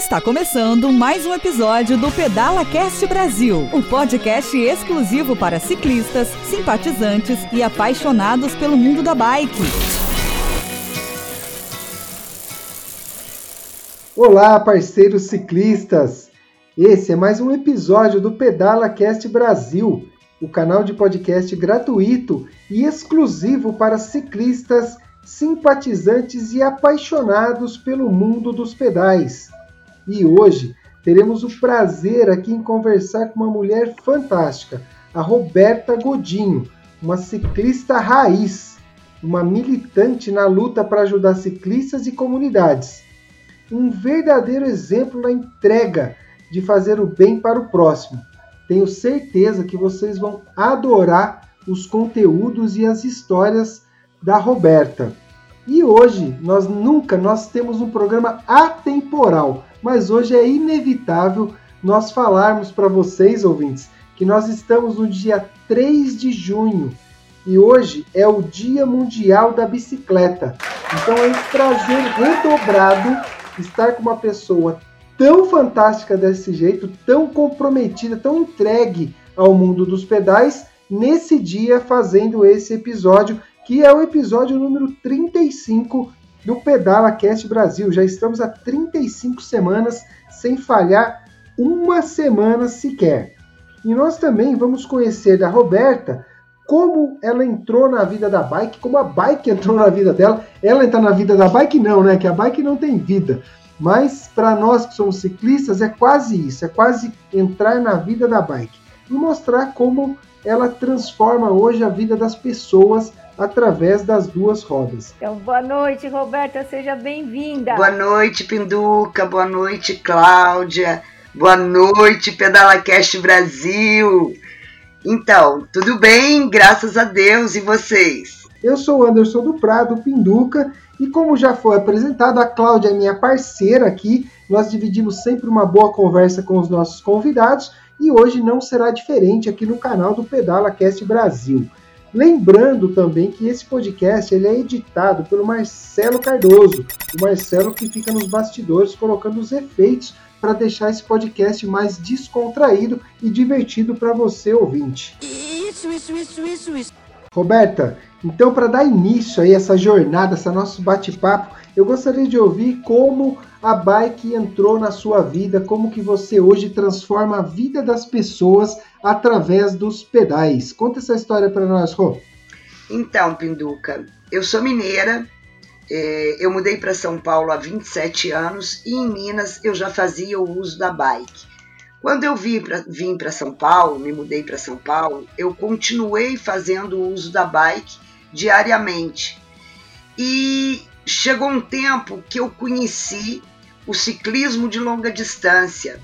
Está começando mais um episódio do Pedala Cast Brasil, um podcast exclusivo para ciclistas, simpatizantes e apaixonados pelo mundo da bike. Olá, parceiros ciclistas! Esse é mais um episódio do Pedala Cast Brasil, o canal de podcast gratuito e exclusivo para ciclistas, simpatizantes e apaixonados pelo mundo dos pedais. E hoje teremos o prazer aqui em conversar com uma mulher fantástica, a Roberta Godinho, uma ciclista raiz, uma militante na luta para ajudar ciclistas e comunidades. Um verdadeiro exemplo na entrega de fazer o bem para o próximo. Tenho certeza que vocês vão adorar os conteúdos e as histórias da Roberta. E hoje nós nunca nós temos um programa atemporal mas hoje é inevitável nós falarmos para vocês, ouvintes, que nós estamos no dia 3 de junho e hoje é o Dia Mundial da Bicicleta. Então é um prazer redobrado estar com uma pessoa tão fantástica desse jeito, tão comprometida, tão entregue ao mundo dos pedais, nesse dia fazendo esse episódio, que é o episódio número 35 do Pedala Cast Brasil. Já estamos há 35 semanas sem falhar uma semana sequer. E nós também vamos conhecer da Roberta como ela entrou na vida da bike, como a bike entrou na vida dela. Ela entra na vida da bike não, né? Que a bike não tem vida. Mas para nós que somos ciclistas é quase isso, é quase entrar na vida da bike e mostrar como ela transforma hoje a vida das pessoas através das duas rodas. Então, boa noite, Roberta, seja bem-vinda. Boa noite, Pinduca, boa noite, Cláudia, boa noite, PedalaCast Brasil. Então, tudo bem, graças a Deus, e vocês? Eu sou Anderson do Prado, Pinduca, e como já foi apresentado, a Cláudia é minha parceira aqui, nós dividimos sempre uma boa conversa com os nossos convidados, e hoje não será diferente aqui no canal do PedalaCast Brasil. Lembrando também que esse podcast ele é editado pelo Marcelo Cardoso, o Marcelo que fica nos bastidores colocando os efeitos para deixar esse podcast mais descontraído e divertido para você ouvinte. Isso, isso, isso, isso, isso. Roberta, então para dar início a essa jornada, esse nosso bate-papo, eu gostaria de ouvir como a bike entrou na sua vida, como que você hoje transforma a vida das pessoas através dos pedais. Conta essa história para nós, Rô. Então, Pinduca, eu sou mineira, é, eu mudei para São Paulo há 27 anos e em Minas eu já fazia o uso da bike. Quando eu vim para São Paulo, me mudei para São Paulo, eu continuei fazendo o uso da bike diariamente. E chegou um tempo que eu conheci o ciclismo de longa distância.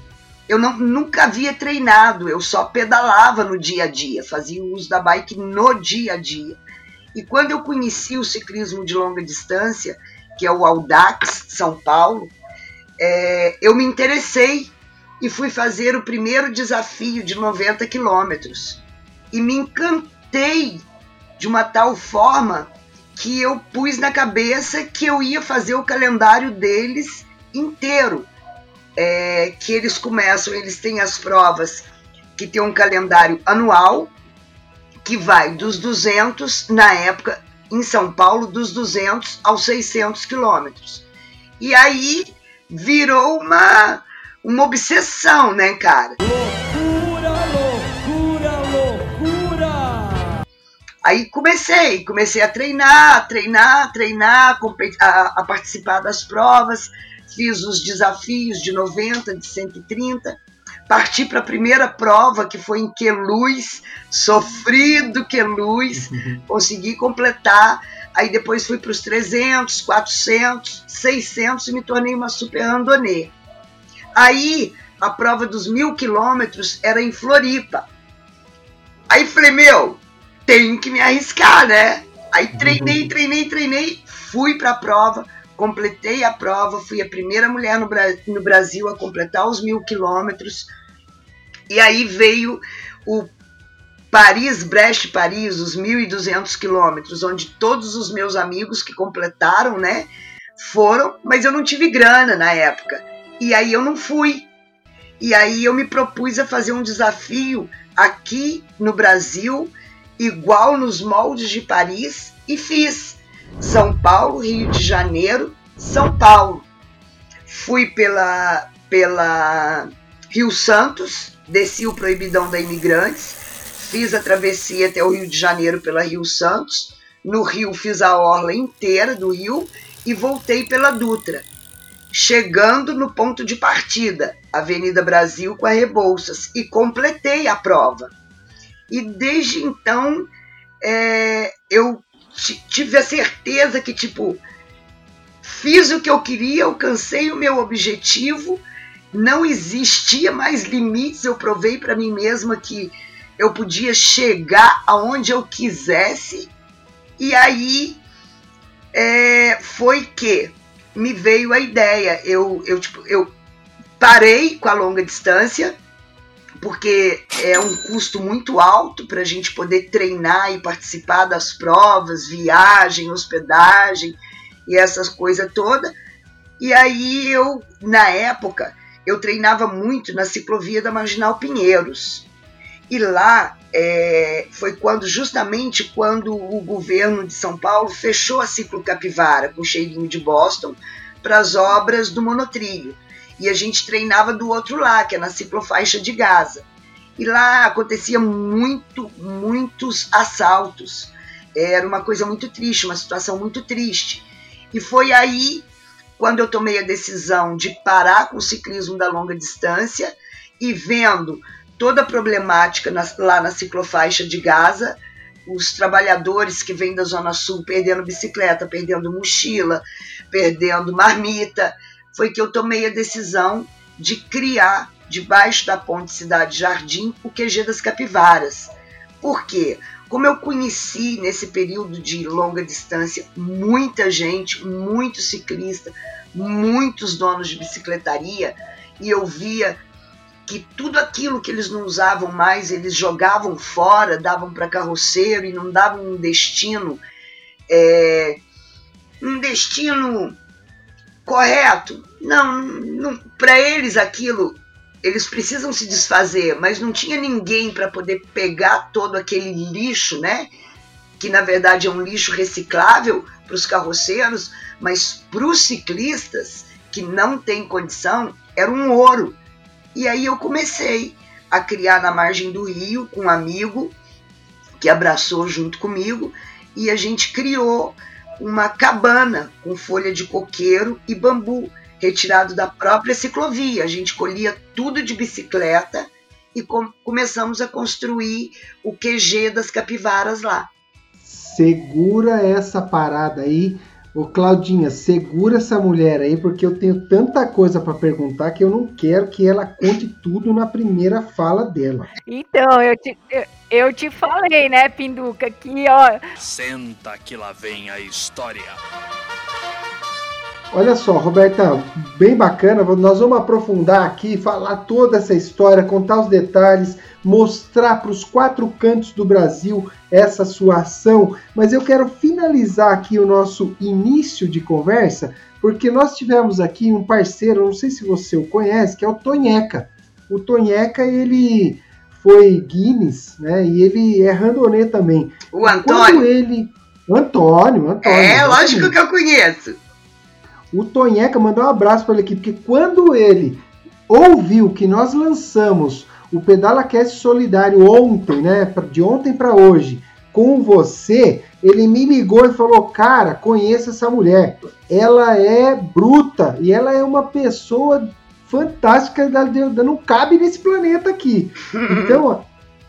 Eu não, nunca havia treinado, eu só pedalava no dia a dia, fazia uso da bike no dia a dia. E quando eu conheci o ciclismo de longa distância, que é o Audax São Paulo, é, eu me interessei e fui fazer o primeiro desafio de 90 quilômetros. E me encantei de uma tal forma que eu pus na cabeça que eu ia fazer o calendário deles inteiro. É, que eles começam, eles têm as provas que tem um calendário anual que vai dos 200 na época em São Paulo dos 200 aos 600 quilômetros. E aí virou uma uma obsessão, né, cara? Aí comecei, comecei a treinar, treinar, treinar, a, a, participar das provas, fiz os desafios de 90, de 130, parti para a primeira prova, que foi em Queluz, sofrido Queluz, consegui completar, aí depois fui para os 300, 400, 600 e me tornei uma super randonê. Aí a prova dos mil quilômetros era em Floripa. Aí falei, meu, tenho que me arriscar, né? Aí treinei, uhum. treinei, treinei, fui para a prova, completei a prova, fui a primeira mulher no, no Brasil a completar os mil quilômetros. E aí veio o Paris-Brest-Paris, os 1.200 quilômetros, onde todos os meus amigos que completaram, né, foram, mas eu não tive grana na época. E aí eu não fui. E aí eu me propus a fazer um desafio aqui no Brasil, igual nos moldes de Paris, e fiz. São Paulo, Rio de Janeiro, São Paulo. Fui pela, pela Rio Santos, desci o Proibidão da Imigrantes, fiz a travessia até o Rio de Janeiro pela Rio Santos. No Rio fiz a orla inteira do Rio e voltei pela Dutra, chegando no ponto de partida, Avenida Brasil com a Rebouças, e completei a prova. E desde então é, eu tive a certeza que, tipo, fiz o que eu queria, alcancei o meu objetivo, não existia mais limites, eu provei para mim mesma que eu podia chegar aonde eu quisesse, e aí é, foi que me veio a ideia. Eu, eu, tipo, eu parei com a longa distância, porque é um custo muito alto para a gente poder treinar e participar das provas, viagem, hospedagem e essas coisas todas. E aí eu, na época, eu treinava muito na ciclovia da Marginal Pinheiros. E lá é, foi quando, justamente quando o governo de São Paulo fechou a Ciclo Capivara com cheirinho de Boston para as obras do monotrilho. E a gente treinava do outro lado, que é na ciclofaixa de Gaza. E lá acontecia muito, muitos assaltos. Era uma coisa muito triste, uma situação muito triste. E foi aí quando eu tomei a decisão de parar com o ciclismo da longa distância e vendo toda a problemática na, lá na ciclofaixa de Gaza, os trabalhadores que vêm da Zona Sul perdendo bicicleta, perdendo mochila, perdendo marmita, foi que eu tomei a decisão de criar, debaixo da ponte Cidade Jardim, o QG das Capivaras. Por quê? Como eu conheci nesse período de longa distância muita gente, muito ciclista, muitos donos de bicicletaria, e eu via que tudo aquilo que eles não usavam mais, eles jogavam fora, davam para carroceiro e não davam um destino, é, um destino correto. Não, não para eles aquilo, eles precisam se desfazer, mas não tinha ninguém para poder pegar todo aquele lixo, né? Que na verdade é um lixo reciclável para os carroceiros, mas para os ciclistas que não têm condição, era um ouro e aí eu comecei a criar na margem do rio com um amigo que abraçou junto comigo e a gente criou uma cabana com folha de coqueiro e bambu retirado da própria ciclovia. A gente colhia tudo de bicicleta e com começamos a construir o QG das capivaras lá. Segura essa parada aí Ô Claudinha, segura essa mulher aí, porque eu tenho tanta coisa para perguntar que eu não quero que ela conte tudo na primeira fala dela. Então, eu te, eu, eu te falei, né, Pinduca, que ó. Senta que lá vem a história. Olha só, Roberta, bem bacana. Nós vamos aprofundar aqui, falar toda essa história, contar os detalhes, mostrar para os quatro cantos do Brasil essa sua ação, mas eu quero finalizar aqui o nosso início de conversa, porque nós tivemos aqui um parceiro, não sei se você o conhece, que é o Tonheca. O Tonheca, ele foi Guinness, né? E ele é randonê também. O Antônio? Quando ele... Antônio, Antônio. É, exatamente. lógico que eu conheço. O Tonheca mandou um abraço para ele aqui, porque quando ele ouviu que nós lançamos o Pedala Cast Solidário ontem, né? De ontem para hoje, com você, ele me ligou e falou: Cara, conheça essa mulher. Ela é bruta e ela é uma pessoa fantástica, não cabe nesse planeta aqui. Então,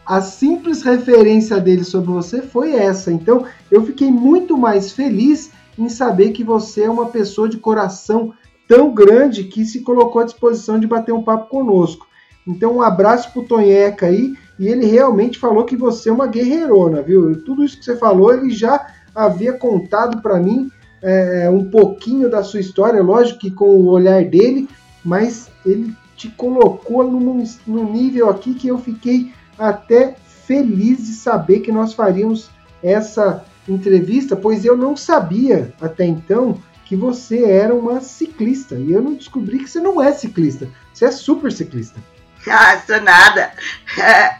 a simples referência dele sobre você foi essa. Então, eu fiquei muito mais feliz em saber que você é uma pessoa de coração tão grande que se colocou à disposição de bater um papo conosco. Então, um abraço pro Tonheca aí. E ele realmente falou que você é uma guerreirona, viu? Tudo isso que você falou, ele já havia contado para mim é, um pouquinho da sua história, lógico que com o olhar dele, mas ele te colocou num, num nível aqui que eu fiquei até feliz de saber que nós faríamos essa entrevista, pois eu não sabia até então que você era uma ciclista. E eu não descobri que você não é ciclista. Você é super ciclista. Ah, sou nada.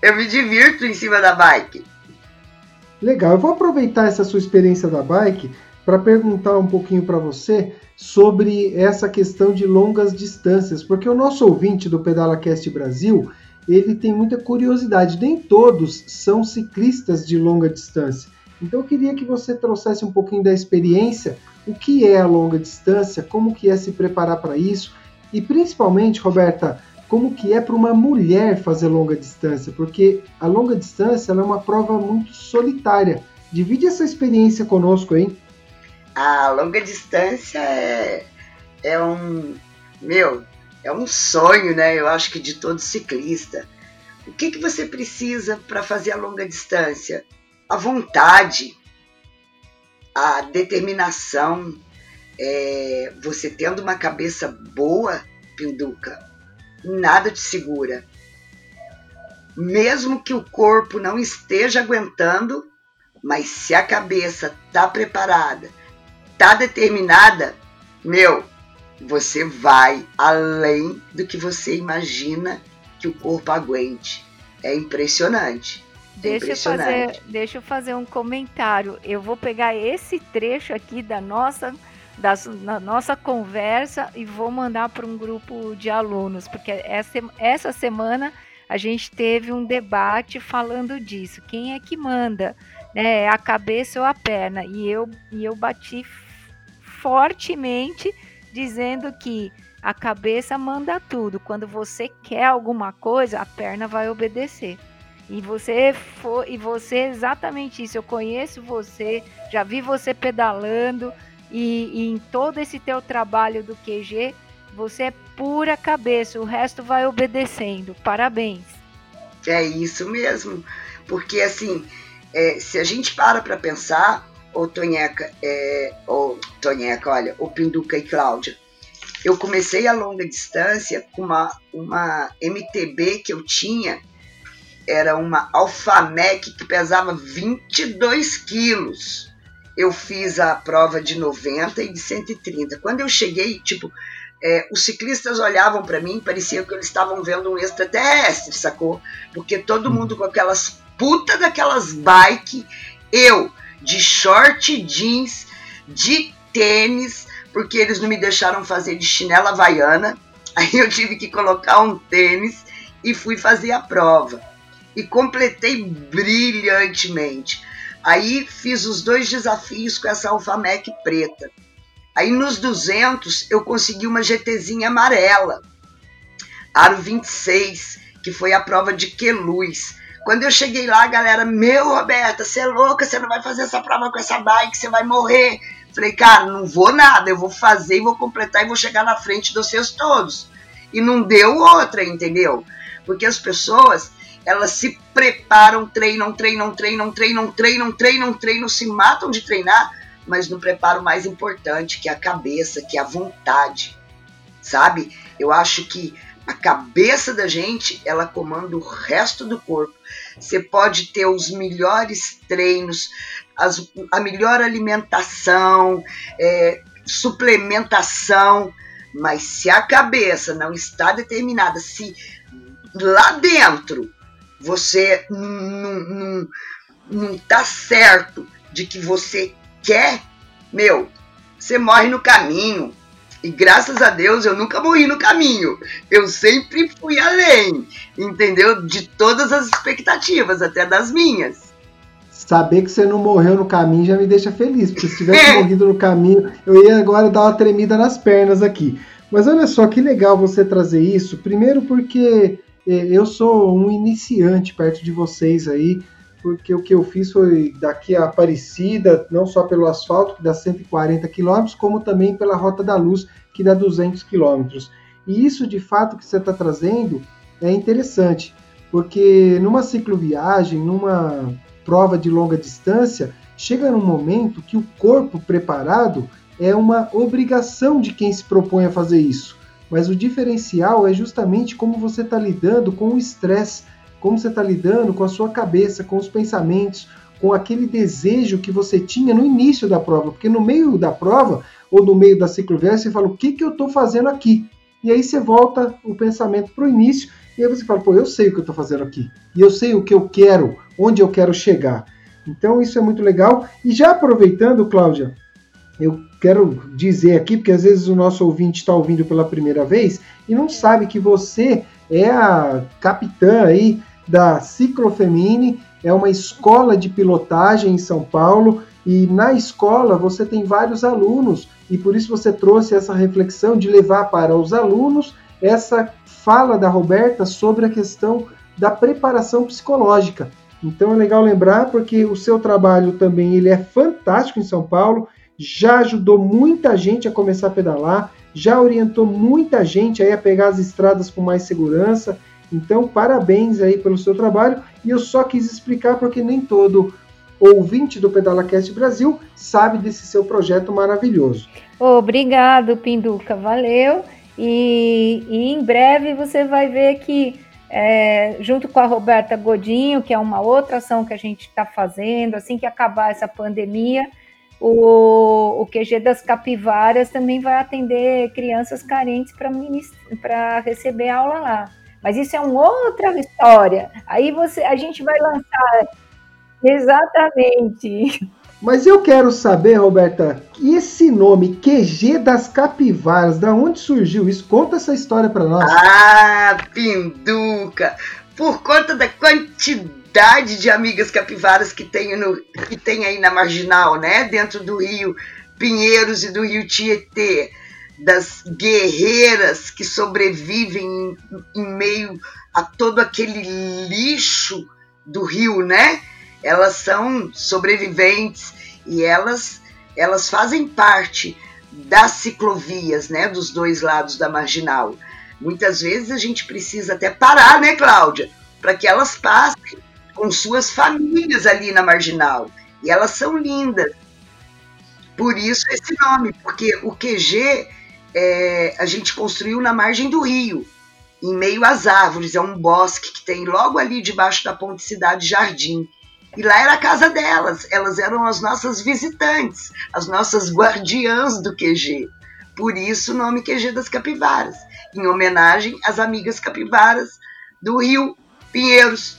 eu me divirto em cima da bike. Legal, eu vou aproveitar essa sua experiência da bike para perguntar um pouquinho para você sobre essa questão de longas distâncias, porque o nosso ouvinte do Pedala Cast Brasil, ele tem muita curiosidade. Nem todos são ciclistas de longa distância. Então eu queria que você trouxesse um pouquinho da experiência, o que é a longa distância, como que é se preparar para isso e principalmente, Roberta, como que é para uma mulher fazer longa distância, porque a longa distância é uma prova muito solitária. Divide essa experiência conosco, hein? A longa distância é, é um meu, é um sonho, né? Eu acho que de todo ciclista. O que, que você precisa para fazer a longa distância? A vontade, a determinação, é, você tendo uma cabeça boa, Pinduca, nada te segura. Mesmo que o corpo não esteja aguentando, mas se a cabeça tá preparada, tá determinada, meu, você vai além do que você imagina que o corpo aguente. É impressionante. Deixa eu, fazer, deixa eu fazer um comentário. Eu vou pegar esse trecho aqui da nossa, da, da nossa conversa e vou mandar para um grupo de alunos, porque essa, essa semana a gente teve um debate falando disso. Quem é que manda? Né, a cabeça ou a perna? E eu, e eu bati fortemente dizendo que a cabeça manda tudo. Quando você quer alguma coisa, a perna vai obedecer. E você for, e você é exatamente isso. Eu conheço você, já vi você pedalando e, e em todo esse teu trabalho do QG, você é pura cabeça, o resto vai obedecendo. Parabéns. É isso mesmo, porque assim, é, se a gente para para pensar, ou Tonheca, é, ou Tonheca, olha, o Pinduca e Cláudia, eu comecei a longa distância com uma, uma MTB que eu tinha era uma Alfamec que pesava 22 quilos. Eu fiz a prova de 90 e de 130. Quando eu cheguei, tipo, é, os ciclistas olhavam para mim, parecia que eles estavam vendo um extraterrestre, sacou? Porque todo hum. mundo com aquelas puta daquelas bike, eu de short jeans, de tênis, porque eles não me deixaram fazer de chinela havaiana. Aí eu tive que colocar um tênis e fui fazer a prova e completei brilhantemente. Aí fiz os dois desafios com essa Alfamec preta. Aí nos 200 eu consegui uma GTzinha amarela, aro 26, que foi a prova de Queluz. Quando eu cheguei lá, a galera, meu Roberta, você é louca, você não vai fazer essa prova com essa bike, você vai morrer. Falei, cara, não vou nada, eu vou fazer e vou completar e vou chegar na frente dos seus todos. E não deu outra, entendeu? Porque as pessoas, elas se preparam, treinam, treinam, treinam, treinam, treinam, treinam, treinam, se matam de treinar, mas não preparam mais importante, que é a cabeça, que é a vontade, sabe? Eu acho que a cabeça da gente, ela comanda o resto do corpo. Você pode ter os melhores treinos, as, a melhor alimentação, é, suplementação, mas se a cabeça não está determinada, se lá dentro você não, não, não tá certo de que você quer, meu, você morre no caminho. E graças a Deus eu nunca morri no caminho. Eu sempre fui além, entendeu? De todas as expectativas, até das minhas. Saber que você não morreu no caminho já me deixa feliz, porque se tivesse é. morrido no caminho, eu ia agora dar uma tremida nas pernas aqui. Mas olha só que legal você trazer isso. Primeiro porque é, eu sou um iniciante perto de vocês aí, porque o que eu fiz foi daqui a Aparecida, não só pelo asfalto, que dá 140 quilômetros, como também pela Rota da Luz, que dá 200 quilômetros. E isso, de fato, que você está trazendo é interessante, porque numa cicloviagem, numa prova de longa distância, chega num momento que o corpo preparado é uma obrigação de quem se propõe a fazer isso. Mas o diferencial é justamente como você está lidando com o estresse, como você está lidando com a sua cabeça, com os pensamentos, com aquele desejo que você tinha no início da prova, porque no meio da prova ou no meio da ciclovia você fala: o que, que eu estou fazendo aqui? E aí você volta o pensamento para o início e aí você fala: pô, eu sei o que eu estou fazendo aqui e eu sei o que eu quero, onde eu quero chegar. Então isso é muito legal. E já aproveitando, Cláudia, eu quero dizer aqui, porque às vezes o nosso ouvinte está ouvindo pela primeira vez e não sabe que você é a capitã aí da Ciclofemine, é uma escola de pilotagem em São Paulo e na escola você tem vários alunos e por isso você trouxe essa reflexão de levar para os alunos essa fala da Roberta sobre a questão da preparação psicológica. Então é legal lembrar porque o seu trabalho também ele é fantástico em São Paulo, já ajudou muita gente a começar a pedalar, já orientou muita gente aí a pegar as estradas com mais segurança. Então, parabéns aí pelo seu trabalho. E eu só quis explicar porque nem todo ouvinte do PedalaCast Brasil sabe desse seu projeto maravilhoso. Obrigado, Pinduca, valeu. E, e em breve você vai ver que, é, junto com a Roberta Godinho, que é uma outra ação que a gente está fazendo, assim que acabar essa pandemia, o, o QG das Capivaras também vai atender crianças carentes para receber aula lá. Mas isso é uma outra história. Aí você, a gente vai lançar exatamente. Mas eu quero saber, Roberta, esse nome QG das Capivaras, da onde surgiu isso? Conta essa história para nós. Ah, Pinduca! Por conta da quantidade quantidade de amigas capivaras que tem, no, que tem aí na marginal, né? Dentro do rio Pinheiros e do rio Tietê, das guerreiras que sobrevivem em, em meio a todo aquele lixo do rio, né? Elas são sobreviventes e elas elas fazem parte das ciclovias, né, dos dois lados da marginal. Muitas vezes a gente precisa até parar, né, Cláudia, para que elas passem com suas famílias ali na marginal. E elas são lindas. Por isso esse nome, porque o QG é, a gente construiu na margem do rio, em meio às árvores. É um bosque que tem logo ali debaixo da Ponte Cidade Jardim. E lá era a casa delas, elas eram as nossas visitantes, as nossas guardiãs do QG. Por isso o nome QG das Capivaras, em homenagem às amigas capivaras do Rio Pinheiros.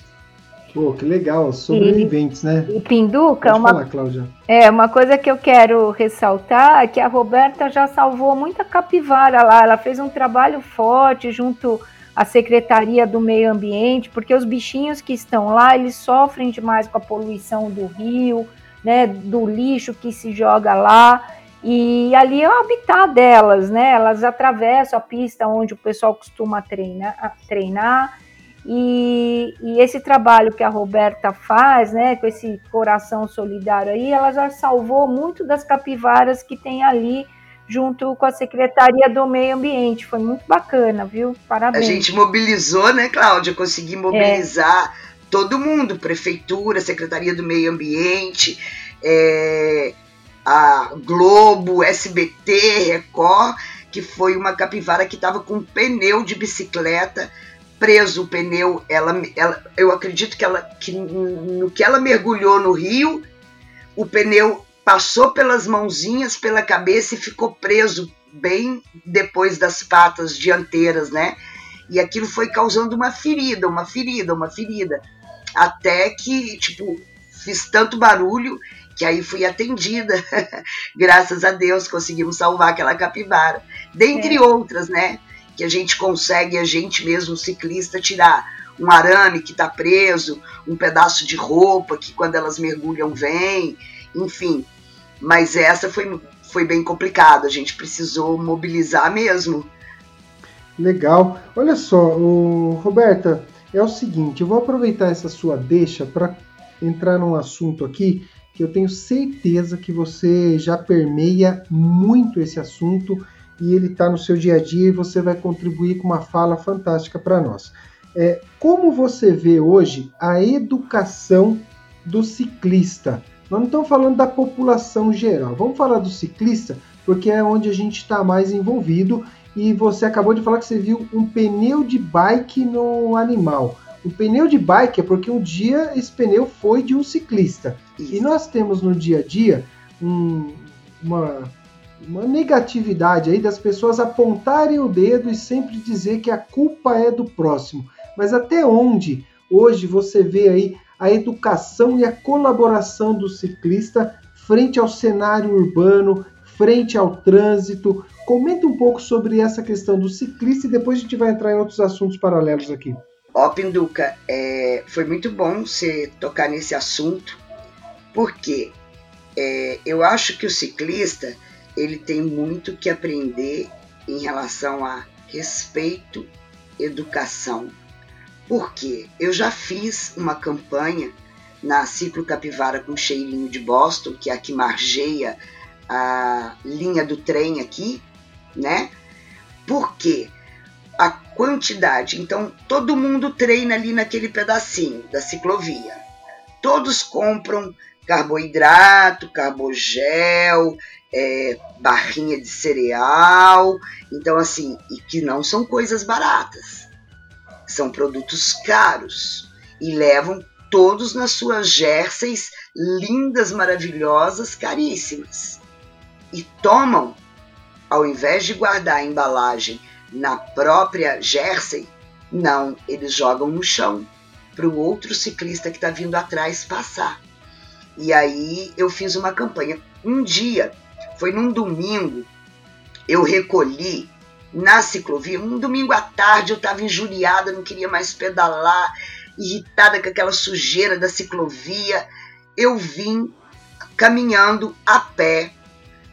Pô, que legal, sobreviventes, e, né? E Pinduca, Pode uma, falar, Cláudia. é uma coisa que eu quero ressaltar é que a Roberta já salvou muita capivara lá. Ela fez um trabalho forte junto à Secretaria do Meio Ambiente, porque os bichinhos que estão lá, eles sofrem demais com a poluição do rio, né, do lixo que se joga lá. E ali é o habitat delas, né? Elas atravessam a pista onde o pessoal costuma treinar, treinar e, e, esse trabalho que a Roberta faz, né, com esse coração solidário aí, ela já salvou muito das capivaras que tem ali junto com a Secretaria do Meio Ambiente. Foi muito bacana, viu? Parabéns. A gente mobilizou, né, Cláudia? Consegui mobilizar é. todo mundo, prefeitura, Secretaria do Meio Ambiente, é, a Globo, SBT, Record, que foi uma capivara que estava com um pneu de bicicleta preso o pneu, ela, ela, eu acredito que ela que no que ela mergulhou no rio, o pneu passou pelas mãozinhas, pela cabeça e ficou preso bem depois das patas dianteiras, né? E aquilo foi causando uma ferida, uma ferida, uma ferida, até que tipo fiz tanto barulho que aí fui atendida. Graças a Deus conseguimos salvar aquela capivara, dentre é. outras, né? Que a gente consegue, a gente mesmo, ciclista, tirar um arame que está preso, um pedaço de roupa que quando elas mergulham vem, enfim. Mas essa foi, foi bem complicada, a gente precisou mobilizar mesmo. Legal. Olha só, o, Roberta, é o seguinte, eu vou aproveitar essa sua deixa para entrar num assunto aqui que eu tenho certeza que você já permeia muito esse assunto e ele está no seu dia a dia e você vai contribuir com uma fala fantástica para nós. É, como você vê hoje a educação do ciclista? Nós não estamos falando da população geral, vamos falar do ciclista porque é onde a gente está mais envolvido e você acabou de falar que você viu um pneu de bike no animal. O pneu de bike é porque um dia esse pneu foi de um ciclista. Isso. E nós temos no dia a dia um, uma, uma negatividade aí das pessoas apontarem o dedo e sempre dizer que a culpa é do próximo. Mas até onde hoje você vê aí a educação e a colaboração do ciclista frente ao cenário urbano, frente ao trânsito. Comenta um pouco sobre essa questão do ciclista e depois a gente vai entrar em outros assuntos paralelos aqui. Ó, Pinduca, é, foi muito bom você tocar nesse assunto, porque é, eu acho que o ciclista ele tem muito que aprender em relação a respeito, educação. Porque eu já fiz uma campanha na Ciclo Capivara com Cheirinho de Boston, que é a que margeia a linha do trem aqui, né? Porque a quantidade, então todo mundo treina ali naquele pedacinho da ciclovia. Todos compram carboidrato, carbogel, é, barrinha de cereal, então assim, e que não são coisas baratas, são produtos caros e levam todos nas suas jerseys lindas, maravilhosas, caríssimas. E tomam, ao invés de guardar a embalagem na própria jersey, não, eles jogam no chão para o outro ciclista que está vindo atrás passar. E aí eu fiz uma campanha. Um dia, foi num domingo, eu recolhi na ciclovia. Um domingo à tarde eu estava injuriada, não queria mais pedalar irritada com aquela sujeira da ciclovia, eu vim caminhando a pé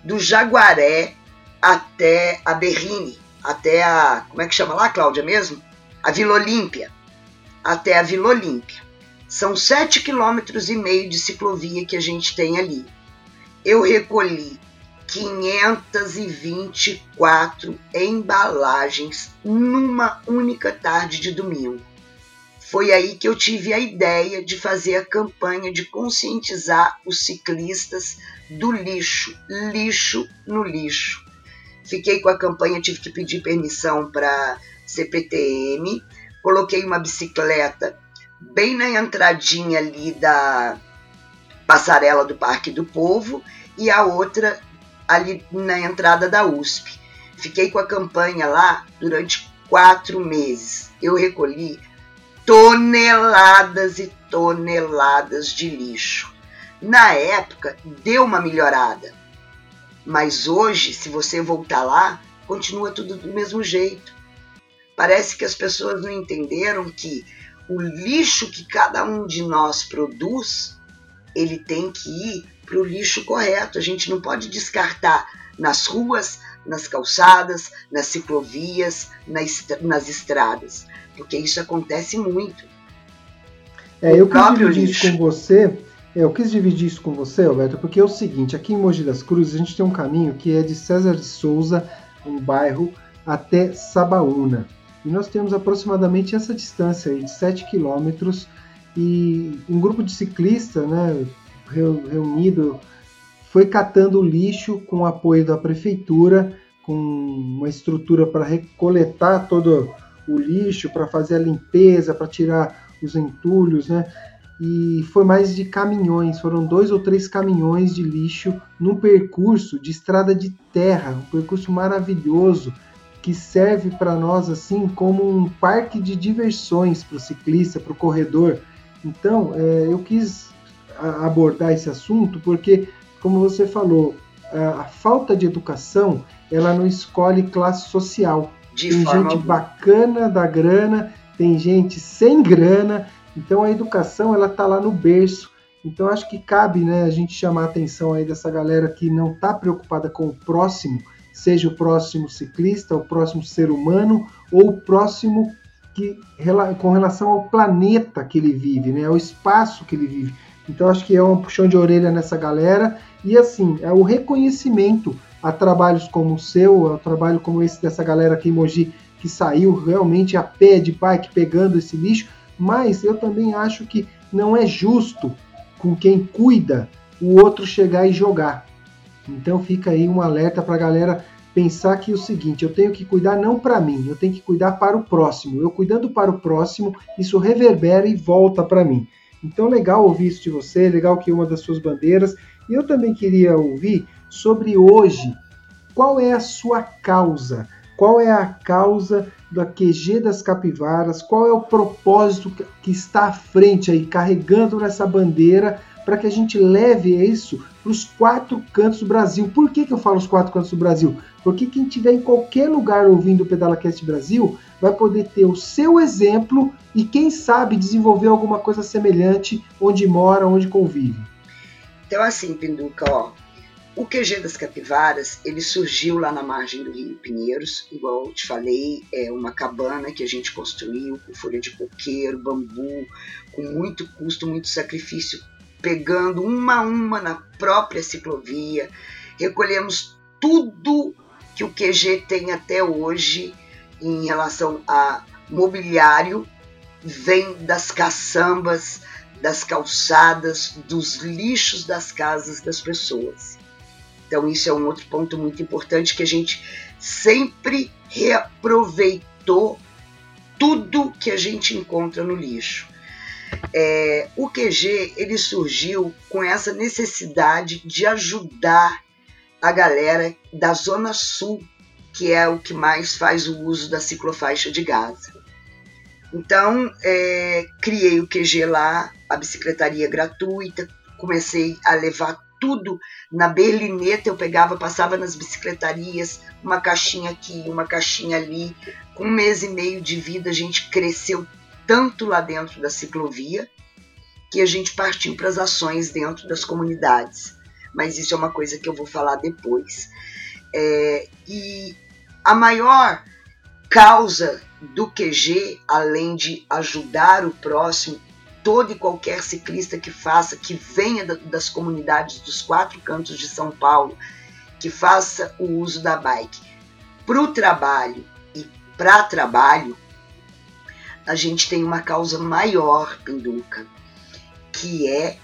do Jaguaré até a Berrine, até a. Como é que chama lá, Cláudia mesmo? A Vila Olímpia. Até a Vila Olímpia. São sete quilômetros e meio de ciclovia que a gente tem ali. Eu recolhi 524 embalagens numa única tarde de domingo. Foi aí que eu tive a ideia de fazer a campanha de conscientizar os ciclistas do lixo, lixo no lixo. Fiquei com a campanha, tive que pedir permissão para CPTM, coloquei uma bicicleta bem na entradinha ali da passarela do Parque do Povo e a outra ali na entrada da USP. Fiquei com a campanha lá durante quatro meses. Eu recolhi toneladas e toneladas de lixo. Na época deu uma melhorada, mas hoje, se você voltar lá, continua tudo do mesmo jeito. Parece que as pessoas não entenderam que o lixo que cada um de nós produz, ele tem que ir para o lixo correto. A gente não pode descartar nas ruas, nas calçadas, nas ciclovias, nas estradas porque isso acontece muito. É, eu quis dividir lixo. isso com você. É, eu quis dividir isso com você, Alberto, porque é o seguinte: aqui em Mogi das Cruzes a gente tem um caminho que é de César de Souza, um bairro, até Sabaúna. E nós temos aproximadamente essa distância aí de 7 quilômetros. E um grupo de ciclistas, né, reunido, foi catando lixo com apoio da prefeitura, com uma estrutura para recoletar todo o lixo, para fazer a limpeza, para tirar os entulhos, né? E foi mais de caminhões, foram dois ou três caminhões de lixo num percurso de estrada de terra, um percurso maravilhoso que serve para nós assim como um parque de diversões para o ciclista, para o corredor. Então, é, eu quis abordar esse assunto porque, como você falou, a, a falta de educação ela não escolhe classe social. De tem gente bacana da grana, tem gente sem grana, então a educação ela tá lá no berço. Então acho que cabe, né, a gente chamar a atenção aí dessa galera que não está preocupada com o próximo, seja o próximo ciclista, o próximo ser humano ou o próximo que com relação ao planeta que ele vive, né, ao espaço que ele vive. Então acho que é um puxão de orelha nessa galera e assim é o reconhecimento a trabalhos como o seu, a trabalho como esse dessa galera aqui em Mogi, que saiu realmente a pé de bike pegando esse lixo, mas eu também acho que não é justo com quem cuida o outro chegar e jogar. Então fica aí um alerta para a galera pensar que é o seguinte, eu tenho que cuidar não para mim, eu tenho que cuidar para o próximo. Eu cuidando para o próximo, isso reverbera e volta para mim. Então, legal ouvir isso de você, legal que uma das suas bandeiras. E eu também queria ouvir sobre hoje. Qual é a sua causa? Qual é a causa da QG das capivaras? Qual é o propósito que está à frente aí, carregando nessa bandeira, para que a gente leve isso para os quatro cantos do Brasil? Por que, que eu falo os quatro cantos do Brasil? Porque quem estiver em qualquer lugar ouvindo o PedalaCast Brasil vai poder ter o seu exemplo e, quem sabe, desenvolver alguma coisa semelhante onde mora, onde convive. Então, assim, Pinduca, ó, o QG das Capivaras, ele surgiu lá na margem do Rio Pinheiros, igual eu te falei, é uma cabana que a gente construiu com folha de coqueiro, bambu, com muito custo, muito sacrifício, pegando uma a uma na própria ciclovia, recolhemos tudo que o QG tem até hoje em relação a mobiliário vem das caçambas, das calçadas, dos lixos das casas das pessoas. Então, isso é um outro ponto muito importante que a gente sempre reaproveitou tudo que a gente encontra no lixo. É, o QG ele surgiu com essa necessidade de ajudar a galera da Zona Sul que é o que mais faz o uso da ciclofaixa de Gaza. Então, é, criei o QG lá, a bicicletaria gratuita, comecei a levar tudo na berlineta, eu pegava, passava nas bicicletarias, uma caixinha aqui, uma caixinha ali. Com um mês e meio de vida, a gente cresceu tanto lá dentro da ciclovia que a gente partiu para as ações dentro das comunidades. Mas isso é uma coisa que eu vou falar depois. É, e a maior causa do QG, além de ajudar o próximo, todo e qualquer ciclista que faça, que venha das comunidades dos quatro cantos de São Paulo, que faça o uso da bike para o trabalho e para trabalho, a gente tem uma causa maior, Pinduca, que é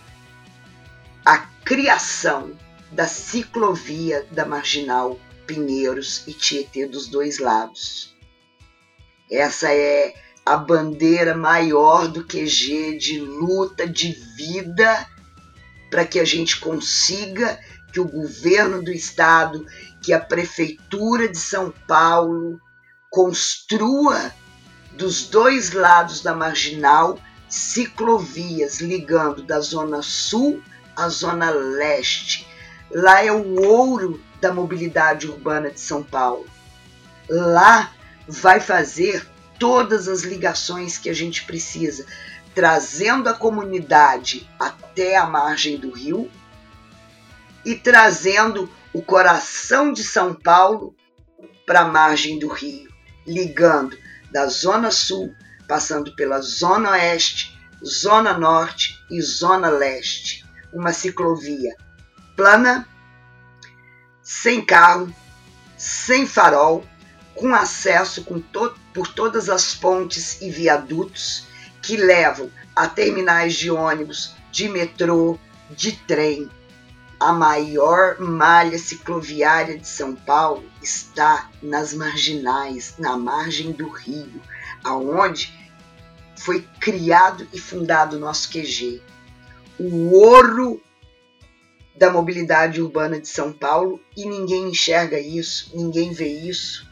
a criação da ciclovia da Marginal Pinheiros e Tietê dos dois lados. Essa é a bandeira maior do QG de luta, de vida, para que a gente consiga que o governo do estado, que a prefeitura de São Paulo construa dos dois lados da marginal ciclovias ligando da zona sul à zona leste. Lá é o ouro da mobilidade urbana de São Paulo. Lá vai fazer todas as ligações que a gente precisa, trazendo a comunidade até a margem do rio e trazendo o coração de São Paulo para a margem do rio, ligando da Zona Sul, passando pela Zona Oeste, Zona Norte e Zona Leste. Uma ciclovia plana, sem carro, sem farol, com acesso com to por todas as pontes e viadutos que levam a terminais de ônibus, de metrô, de trem. A maior malha cicloviária de São Paulo está nas marginais, na margem do rio, aonde foi criado e fundado o nosso QG. O ouro da mobilidade urbana de São Paulo e ninguém enxerga isso, ninguém vê isso.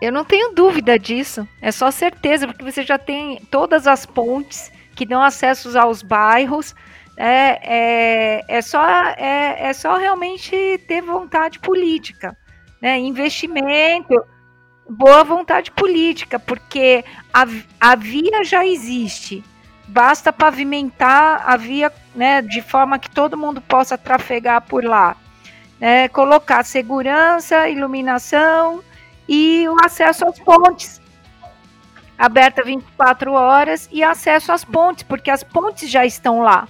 Eu não tenho dúvida disso, é só certeza, porque você já tem todas as pontes que dão acesso aos bairros. É, é, é, só, é, é só realmente ter vontade política, né? investimento, boa vontade política, porque a, a via já existe, basta pavimentar a via né, de forma que todo mundo possa trafegar por lá. Né, colocar segurança, iluminação e o acesso às pontes. Aberta 24 horas e acesso às pontes, porque as pontes já estão lá.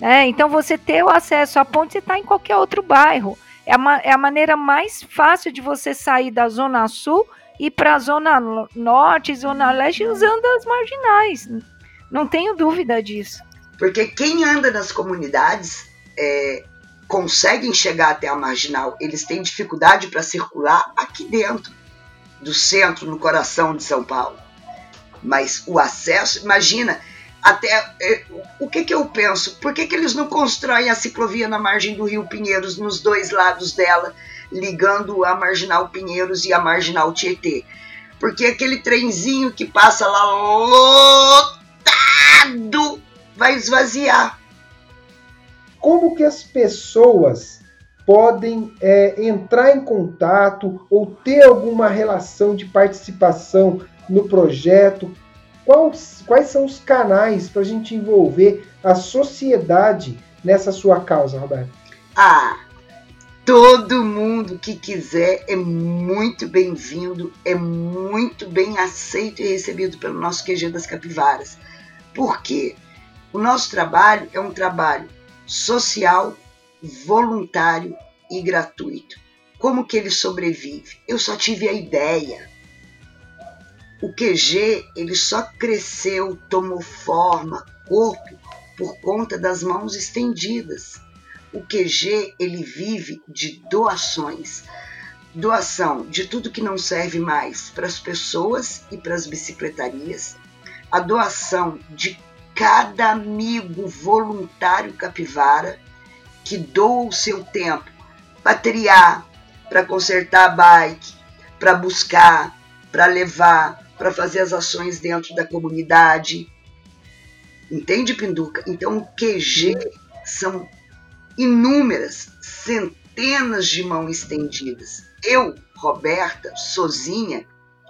Né? Então, você ter o acesso à ponte, você está em qualquer outro bairro. É a, é a maneira mais fácil de você sair da Zona Sul e para a Zona Norte, Zona Leste, usando as marginais. Não tenho dúvida disso. Porque quem anda nas comunidades é, conseguem chegar até a marginal, eles têm dificuldade para circular aqui dentro do centro, no coração de São Paulo. Mas o acesso, imagina, até é, o que, que eu penso? Por que, que eles não constroem a ciclovia na margem do Rio Pinheiros, nos dois lados dela, ligando a Marginal Pinheiros e a Marginal Tietê? Porque aquele trenzinho que passa lá lotado vai esvaziar. Como que as pessoas podem é, entrar em contato ou ter alguma relação de participação no projeto? Quais, quais são os canais para a gente envolver a sociedade nessa sua causa, Roberto? Ah, todo mundo que quiser é muito bem-vindo, é muito bem aceito e recebido pelo nosso QG das Capivaras. Por quê? O nosso trabalho é um trabalho social, voluntário e gratuito. Como que ele sobrevive? Eu só tive a ideia. O QG ele só cresceu, tomou forma, corpo por conta das mãos estendidas. O QG ele vive de doações. Doação de tudo que não serve mais para as pessoas e para as bicicletarias. A doação de cada amigo voluntário capivara que doa o seu tempo para triar, para consertar a bike, para buscar, para levar, para fazer as ações dentro da comunidade. Entende, Pinduca? Então, o QG são inúmeras, centenas de mãos estendidas. Eu, Roberta, sozinha,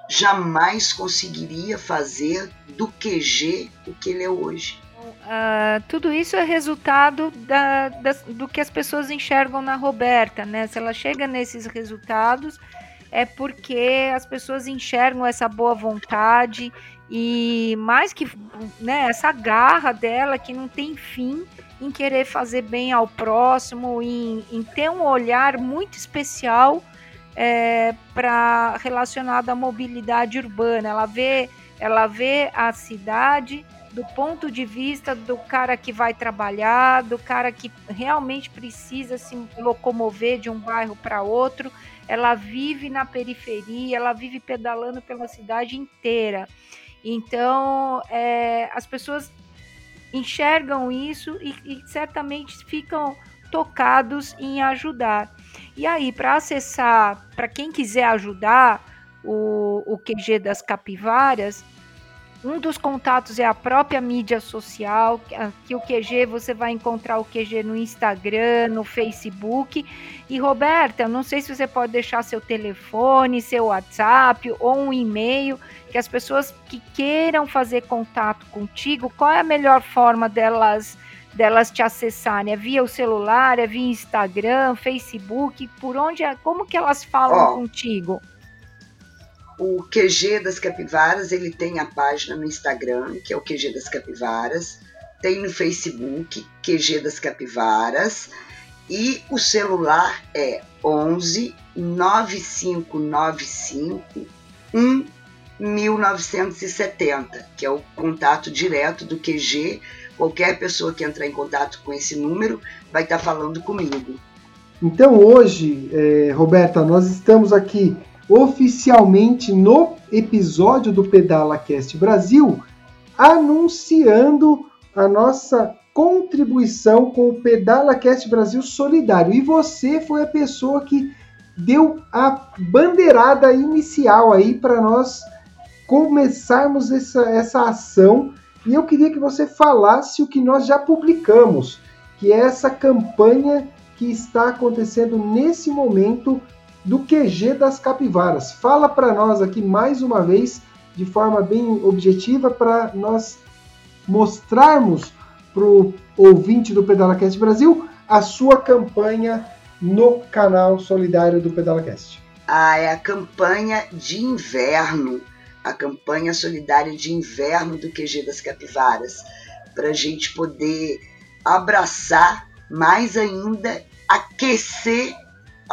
jamais conseguiria fazer do QG o que ele é hoje. Uh, tudo isso é resultado da, da, do que as pessoas enxergam na Roberta, né? Se ela chega nesses resultados, é porque as pessoas enxergam essa boa vontade e mais que né, essa garra dela que não tem fim em querer fazer bem ao próximo, em, em ter um olhar muito especial é, para relacionado à mobilidade urbana. Ela vê, ela vê a cidade do ponto de vista do cara que vai trabalhar, do cara que realmente precisa se locomover de um bairro para outro. Ela vive na periferia, ela vive pedalando pela cidade inteira. Então, é, as pessoas enxergam isso e, e certamente ficam tocados em ajudar. E aí, para acessar, para quem quiser ajudar o, o QG das capivaras, um dos contatos é a própria mídia social, que o QG você vai encontrar o QG no Instagram, no Facebook. E Roberta, não sei se você pode deixar seu telefone, seu WhatsApp ou um e-mail, que as pessoas que queiram fazer contato contigo, qual é a melhor forma delas delas te acessarem? É via o celular, é via Instagram, Facebook, por onde é, como que elas falam oh, contigo? O QG das Capivaras, ele tem a página no Instagram, que é o QG das Capivaras, tem no Facebook, QG das Capivaras, e o celular é 11 9595 1 1970, que é o contato direto do QG Qualquer pessoa que entrar em contato com esse número vai estar falando comigo. Então hoje, é, Roberta, nós estamos aqui oficialmente no episódio do Pedala Cast Brasil, anunciando a nossa contribuição com o Pedala Cast Brasil Solidário. E você foi a pessoa que deu a bandeirada inicial aí para nós começarmos essa, essa ação e eu queria que você falasse o que nós já publicamos, que é essa campanha que está acontecendo nesse momento do QG das capivaras. Fala para nós aqui mais uma vez, de forma bem objetiva, para nós mostrarmos para o ouvinte do PedalaCast Brasil a sua campanha no canal solidário do PedalaCast. Ah, é a campanha de inverno a campanha solidária de inverno do QG das Capivaras, para a gente poder abraçar mais ainda, aquecer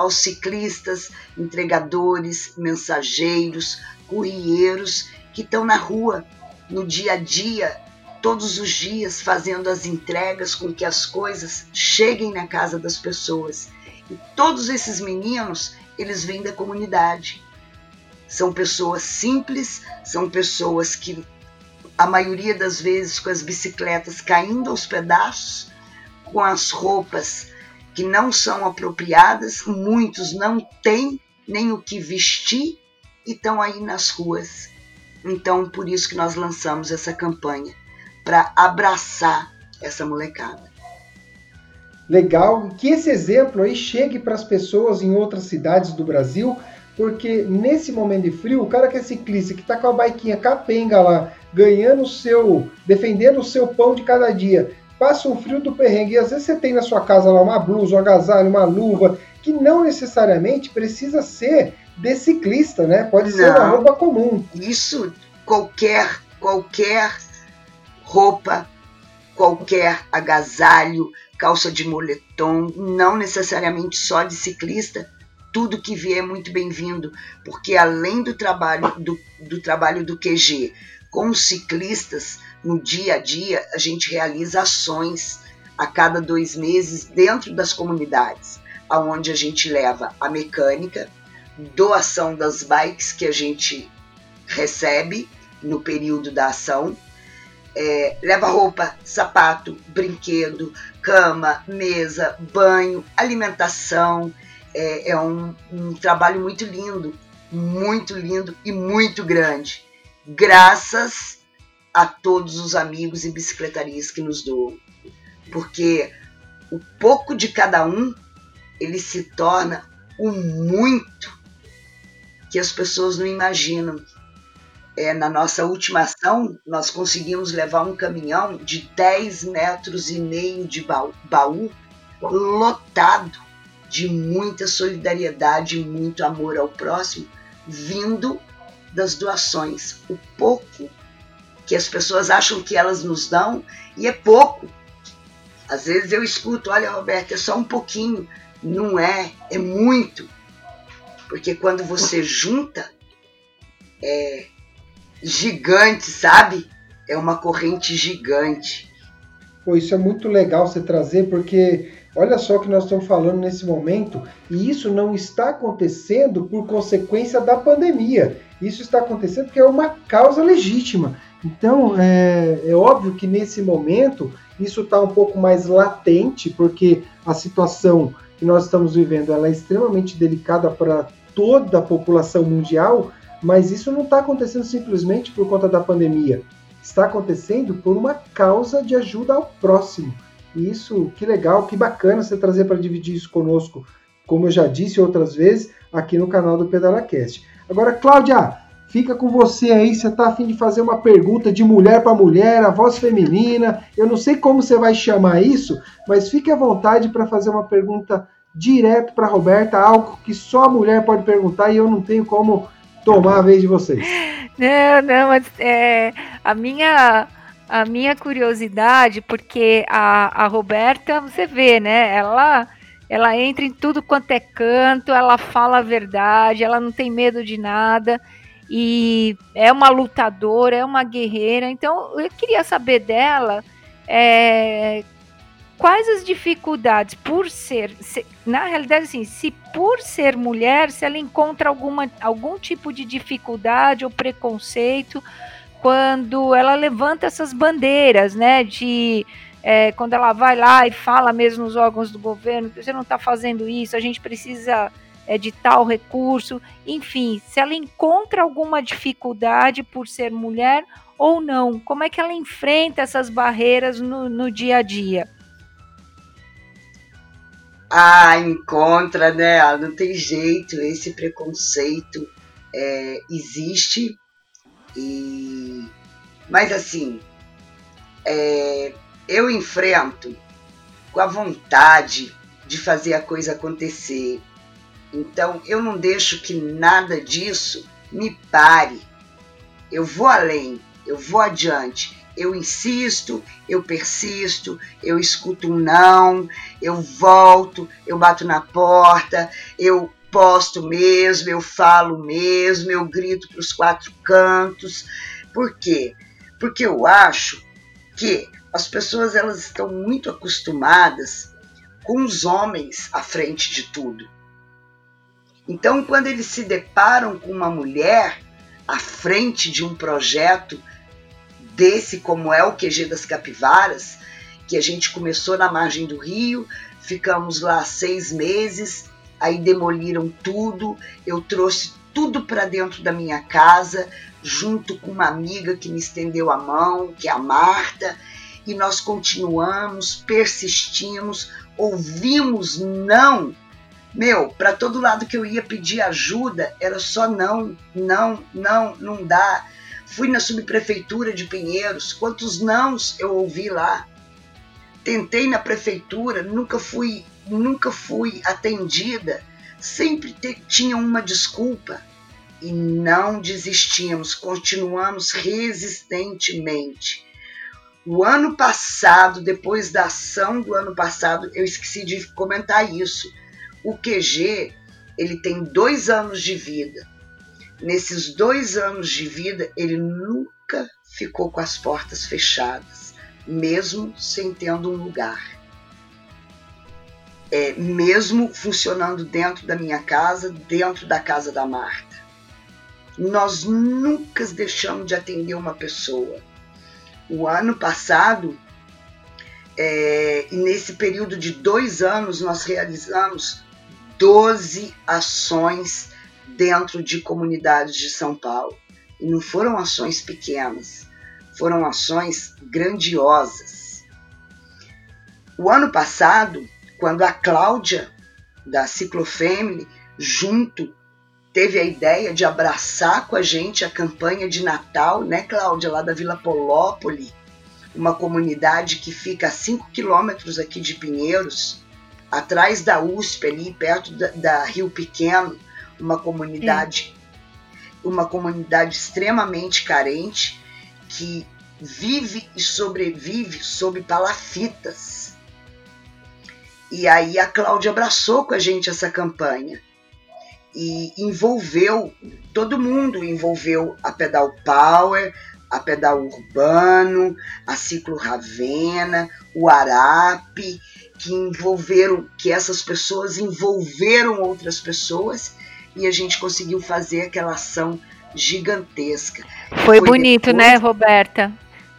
aos ciclistas, entregadores, mensageiros, courieiros que estão na rua, no dia a dia, todos os dias fazendo as entregas com que as coisas cheguem na casa das pessoas. E todos esses meninos, eles vêm da comunidade. São pessoas simples, são pessoas que a maioria das vezes com as bicicletas caindo aos pedaços, com as roupas que não são apropriadas, muitos não têm nem o que vestir e estão aí nas ruas. Então, por isso que nós lançamos essa campanha para abraçar essa molecada. Legal, que esse exemplo aí chegue para as pessoas em outras cidades do Brasil, porque nesse momento de frio, o cara que é ciclista, que está com a baiquinha capenga lá, ganhando o seu, defendendo o seu pão de cada dia, passa um frio do perrengue, e às vezes você tem na sua casa lá uma blusa, um agasalho, uma luva, que não necessariamente precisa ser de ciclista, né? Pode não, ser uma roupa comum. Isso, qualquer, qualquer roupa, qualquer agasalho, calça de moletom, não necessariamente só de ciclista, tudo que vier é muito bem-vindo, porque além do trabalho do, do trabalho do QG com os ciclistas no dia a dia, a gente realiza ações a cada dois meses dentro das comunidades, aonde a gente leva a mecânica, doação das bikes que a gente recebe no período da ação, é, leva roupa, sapato, brinquedo, cama, mesa, banho, alimentação. É, é um, um trabalho muito lindo, muito lindo e muito grande. Graças a todos os amigos e bicicletarias que nos doam. Porque o pouco de cada um, ele se torna o muito que as pessoas não imaginam é, na nossa última ação, nós conseguimos levar um caminhão de 10 metros e meio de baú, baú lotado de muita solidariedade e muito amor ao próximo, vindo das doações. O pouco que as pessoas acham que elas nos dão, e é pouco. Às vezes eu escuto, olha, Roberto, é só um pouquinho. Não é, é muito. Porque quando você junta, é, gigante, sabe? É uma corrente gigante. Pô, isso é muito legal você trazer, porque olha só o que nós estamos falando nesse momento, e isso não está acontecendo por consequência da pandemia. Isso está acontecendo porque é uma causa legítima. Então, é, é óbvio que nesse momento isso está um pouco mais latente, porque a situação que nós estamos vivendo ela é extremamente delicada para toda a população mundial, mas isso não está acontecendo simplesmente por conta da pandemia. Está acontecendo por uma causa de ajuda ao próximo. E isso, que legal, que bacana você trazer para dividir isso conosco, como eu já disse outras vezes, aqui no canal do PedalaCast. Agora, Cláudia, fica com você aí, você está afim de fazer uma pergunta de mulher para mulher, a voz feminina. Eu não sei como você vai chamar isso, mas fique à vontade para fazer uma pergunta direto para Roberta, algo que só a mulher pode perguntar e eu não tenho como tomar a vez de vocês. Não, não, mas é, a minha a minha curiosidade, porque a, a Roberta, você vê, né? Ela ela entra em tudo quanto é canto, ela fala a verdade, ela não tem medo de nada e é uma lutadora, é uma guerreira. Então eu queria saber dela é, quais as dificuldades por ser, se, na realidade assim, se por ser mulher, se ela encontra alguma, algum tipo de dificuldade ou preconceito quando ela levanta essas bandeiras, né, de é, quando ela vai lá e fala mesmo nos órgãos do governo, você não está fazendo isso, a gente precisa é, de tal recurso, enfim, se ela encontra alguma dificuldade por ser mulher ou não, como é que ela enfrenta essas barreiras no, no dia a dia? Ah, encontra, né? Não tem jeito, esse preconceito é, existe. E... Mas assim, é, eu enfrento com a vontade de fazer a coisa acontecer. Então eu não deixo que nada disso me pare. Eu vou além, eu vou adiante eu insisto, eu persisto, eu escuto um não, eu volto, eu bato na porta, eu posto mesmo, eu falo mesmo, eu grito para os quatro cantos. Por quê? Porque eu acho Porque as pessoas elas estão muito acostumadas com os homens à frente de tudo. Então, quando eles se deparam com uma mulher à frente de um projeto desse, como é o QG das Capivaras, que a gente começou na margem do rio, ficamos lá seis meses, aí demoliram tudo, eu trouxe tudo para dentro da minha casa, junto com uma amiga que me estendeu a mão, que é a Marta, e nós continuamos, persistimos, ouvimos não. Meu, para todo lado que eu ia pedir ajuda, era só não, não, não, não dá. Fui na subprefeitura de Pinheiros, quantos nãos eu ouvi lá. Tentei na prefeitura, nunca fui, nunca fui atendida. Sempre te, tinha uma desculpa e não desistimos, continuamos resistentemente. O ano passado, depois da ação do ano passado, eu esqueci de comentar isso. O QG ele tem dois anos de vida nesses dois anos de vida, ele nunca ficou com as portas fechadas, mesmo sem tendo um lugar. É, mesmo funcionando dentro da minha casa, dentro da casa da Marta. Nós nunca deixamos de atender uma pessoa. O ano passado, é, nesse período de dois anos, nós realizamos 12 ações dentro de comunidades de São Paulo. E não foram ações pequenas, foram ações grandiosas. O ano passado, quando a Cláudia, da Ciclofamily, junto, teve a ideia de abraçar com a gente a campanha de Natal, né, Cláudia, lá da Vila Polópoli, uma comunidade que fica a 5 quilômetros aqui de Pinheiros, atrás da USP, ali perto da, da Rio Pequeno, uma comunidade, uma comunidade extremamente carente que vive e sobrevive sob palafitas. E aí a Cláudia abraçou com a gente essa campanha e envolveu todo mundo, envolveu a Pedal Power, a Pedal Urbano, a Ciclo Ravena, o Arape, que envolveram, que essas pessoas envolveram outras pessoas e a gente conseguiu fazer aquela ação gigantesca. Foi, Foi bonito, depois... né, Roberta?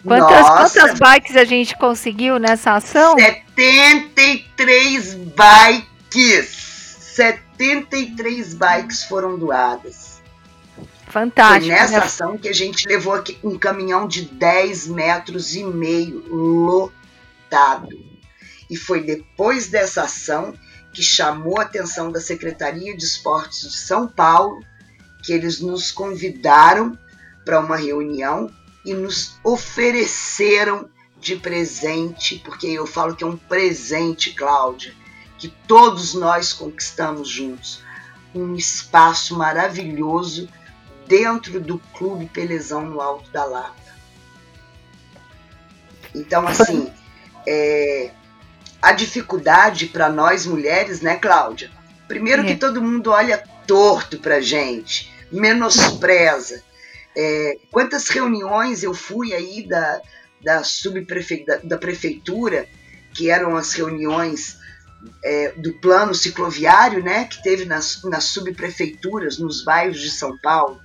Quantas, quantas bikes a gente conseguiu nessa ação? 73 bikes! 73 bikes foram doadas. Fantástico. Foi nessa né? ação que a gente levou aqui um caminhão de 10 metros e meio lotado. E foi depois dessa ação que chamou a atenção da Secretaria de Esportes de São Paulo, que eles nos convidaram para uma reunião e nos ofereceram de presente, porque eu falo que é um presente, Cláudia, que todos nós conquistamos juntos, um espaço maravilhoso dentro do Clube Pelezão no Alto da Lata. Então, assim, é, a dificuldade para nós mulheres, né, Cláudia? Primeiro é. que todo mundo olha torto para gente, menospreza. É, quantas reuniões eu fui aí da, da, subprefe... da, da prefeitura, que eram as reuniões é, do plano cicloviário, né, que teve nas, nas subprefeituras, nos bairros de São Paulo.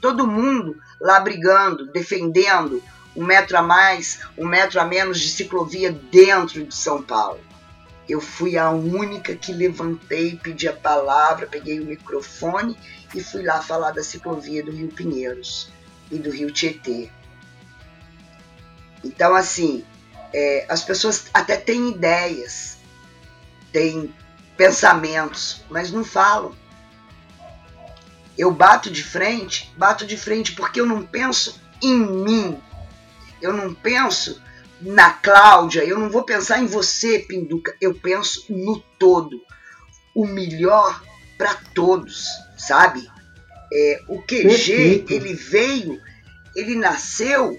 Todo mundo lá brigando, defendendo um metro a mais, um metro a menos de ciclovia dentro de São Paulo. Eu fui a única que levantei, pedi a palavra, peguei o microfone e fui lá falar da ciclovia do Rio Pinheiros e do Rio Tietê. Então, assim, é, as pessoas até têm ideias, têm pensamentos, mas não falam. Eu bato de frente, bato de frente porque eu não penso em mim, eu não penso na Cláudia, eu não vou pensar em você, Pinduca, eu penso no todo. O melhor para todos, sabe? É, o QG, Perfeito. ele veio, ele nasceu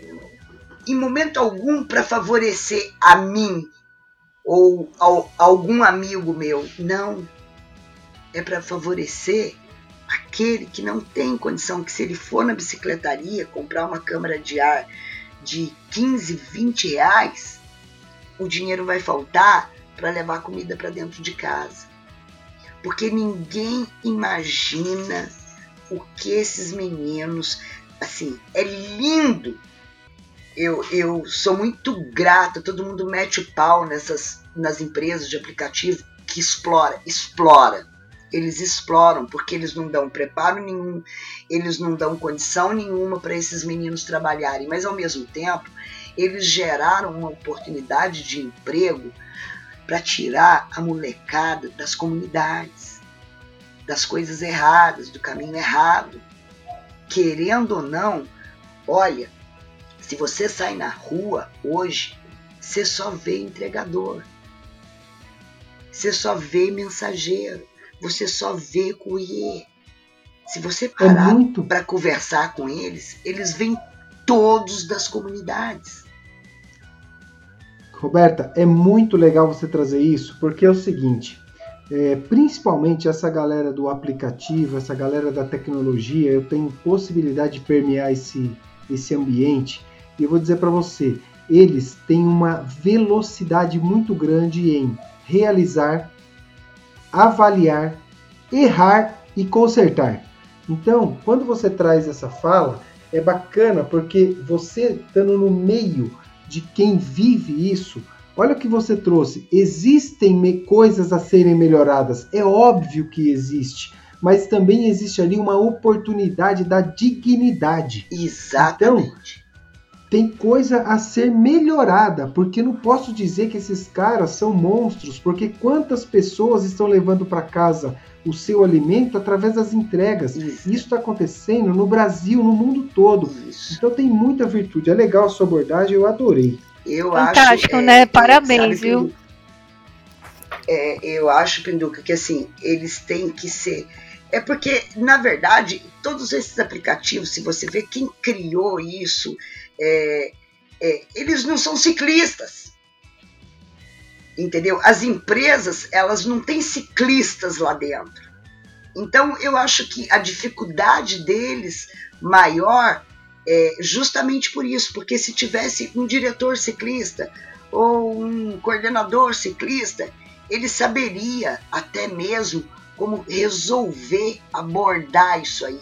em momento algum para favorecer a mim ou ao, algum amigo meu. Não. É para favorecer aquele que não tem condição, que se ele for na bicicletaria comprar uma câmara de ar de 15, 20 reais, o dinheiro vai faltar para levar comida para dentro de casa. Porque ninguém imagina o que esses meninos, assim, é lindo. Eu, eu sou muito grata, todo mundo mete o pau nessas nas empresas de aplicativo que explora, explora. Eles exploram porque eles não dão preparo nenhum, eles não dão condição nenhuma para esses meninos trabalharem, mas ao mesmo tempo eles geraram uma oportunidade de emprego para tirar a molecada das comunidades, das coisas erradas, do caminho errado. Querendo ou não, olha, se você sai na rua hoje, você só vê entregador. Você só vê mensageiro. Você só vê courier. Se você parar é muito... para conversar com eles, eles vêm todos das comunidades. Roberta, é muito legal você trazer isso, porque é o seguinte, é, principalmente essa galera do aplicativo, essa galera da tecnologia, eu tenho possibilidade de permear esse, esse ambiente, e eu vou dizer para você, eles têm uma velocidade muito grande em realizar, avaliar, errar e consertar. Então, quando você traz essa fala, é bacana porque você estando no meio de quem vive isso, olha o que você trouxe. Existem coisas a serem melhoradas, é óbvio que existe, mas também existe ali uma oportunidade da dignidade. Exatamente. Então, tem coisa a ser melhorada, porque não posso dizer que esses caras são monstros, porque quantas pessoas estão levando para casa o seu alimento através das entregas. Isso está acontecendo no Brasil, no mundo todo. Isso. Então tem muita virtude. É legal a sua abordagem, eu adorei. Eu Fantástico, acho, né? É, Parabéns, viu? É, eu acho, Pinduca, que assim, eles têm que ser. É porque, na verdade, todos esses aplicativos, se você vê quem criou isso, é, é, eles não são ciclistas. Entendeu? As empresas, elas não têm ciclistas lá dentro. Então, eu acho que a dificuldade deles maior é justamente por isso, porque se tivesse um diretor ciclista ou um coordenador ciclista, ele saberia até mesmo como resolver abordar isso aí,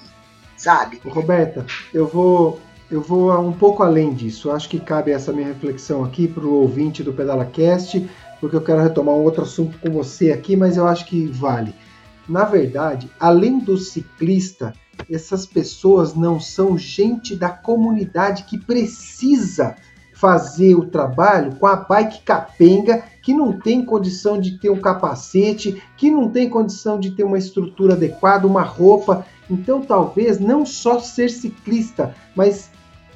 sabe? Roberta, eu vou eu vou um pouco além disso. Acho que cabe essa minha reflexão aqui para o ouvinte do PedalaCast, porque eu quero retomar um outro assunto com você aqui, mas eu acho que vale. Na verdade, além do ciclista, essas pessoas não são gente da comunidade que precisa fazer o trabalho com a bike capenga, que não tem condição de ter um capacete, que não tem condição de ter uma estrutura adequada, uma roupa. Então, talvez não só ser ciclista, mas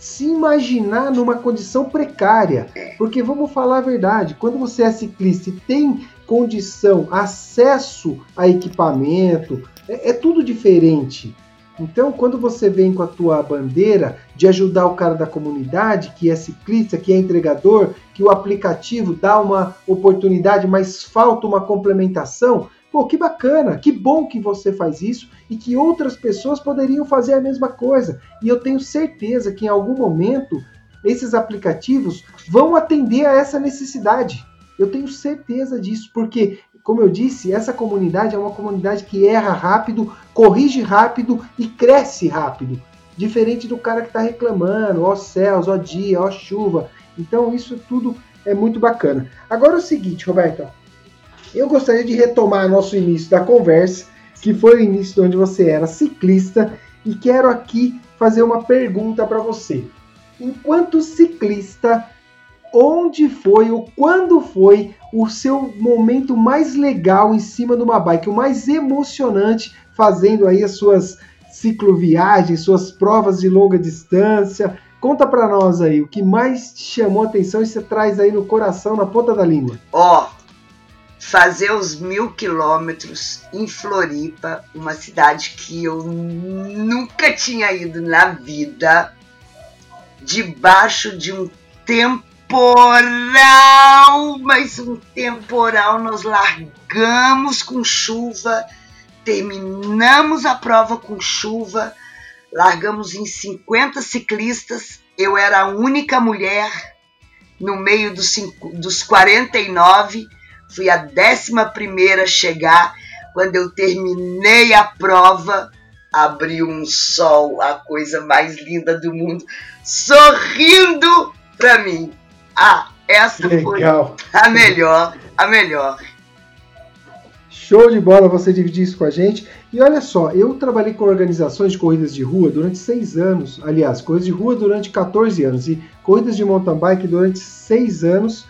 se imaginar numa condição precária. Porque vamos falar a verdade, quando você é ciclista e tem condição, acesso a equipamento, é, é tudo diferente. Então, quando você vem com a tua bandeira de ajudar o cara da comunidade, que é ciclista, que é entregador, que o aplicativo dá uma oportunidade, mas falta uma complementação, Pô, que bacana, que bom que você faz isso e que outras pessoas poderiam fazer a mesma coisa. E eu tenho certeza que em algum momento esses aplicativos vão atender a essa necessidade. Eu tenho certeza disso, porque, como eu disse, essa comunidade é uma comunidade que erra rápido, corrige rápido e cresce rápido. Diferente do cara que está reclamando, ó céus, ó dia, ó chuva. Então, isso tudo é muito bacana. Agora é o seguinte, Roberta, eu gostaria de retomar nosso início da conversa, que foi o início de onde você era ciclista, e quero aqui fazer uma pergunta para você. Enquanto ciclista, onde foi ou quando foi o seu momento mais legal em cima de uma bike, o mais emocionante, fazendo aí as suas cicloviagens, suas provas de longa distância? Conta para nós aí o que mais te chamou a atenção e você traz aí no coração, na ponta da língua. Ó, oh, fazer os mil quilômetros em Floripa, uma cidade que eu nunca tinha ido na vida, debaixo de um temporal, mas um temporal. Nós largamos com chuva, terminamos a prova com chuva, largamos em 50 ciclistas eu era a única mulher no meio dos, cinco, dos 49, fui a décima primeira a chegar. Quando eu terminei a prova, abriu um sol, a coisa mais linda do mundo, sorrindo para mim. Ah, essa Legal. foi a melhor, a melhor. Show de bola você dividir isso com a gente. E olha só, eu trabalhei com organizações de corridas de rua durante seis anos. Aliás, corridas de rua durante 14 anos. E corridas de mountain bike durante seis anos.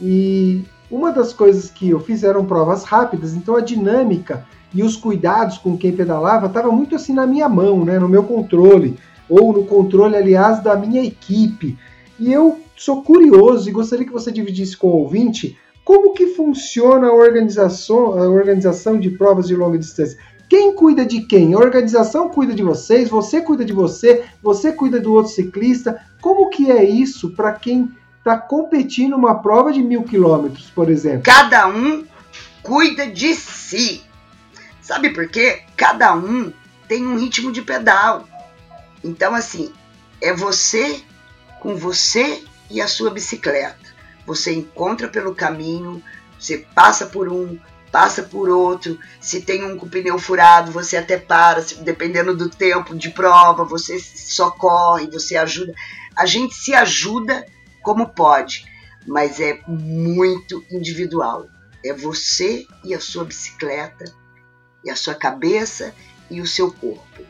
E uma das coisas que eu fiz eram provas rápidas, então a dinâmica e os cuidados com quem pedalava estava muito assim na minha mão, né, no meu controle, ou no controle, aliás, da minha equipe. E eu sou curioso e gostaria que você dividisse com o ouvinte como que funciona a organização, a organização de provas de longa distância? Quem cuida de quem? A organização cuida de vocês, você cuida de você, você cuida do outro ciclista. Como que é isso para quem está competindo uma prova de mil quilômetros, por exemplo? Cada um cuida de si. Sabe por quê? Cada um tem um ritmo de pedal. Então, assim, é você com você e a sua bicicleta você encontra pelo caminho, você passa por um, passa por outro. Se tem um com pneu furado, você até para, dependendo do tempo de prova, você socorre, você ajuda. A gente se ajuda como pode, mas é muito individual. É você e a sua bicicleta, e a sua cabeça e o seu corpo.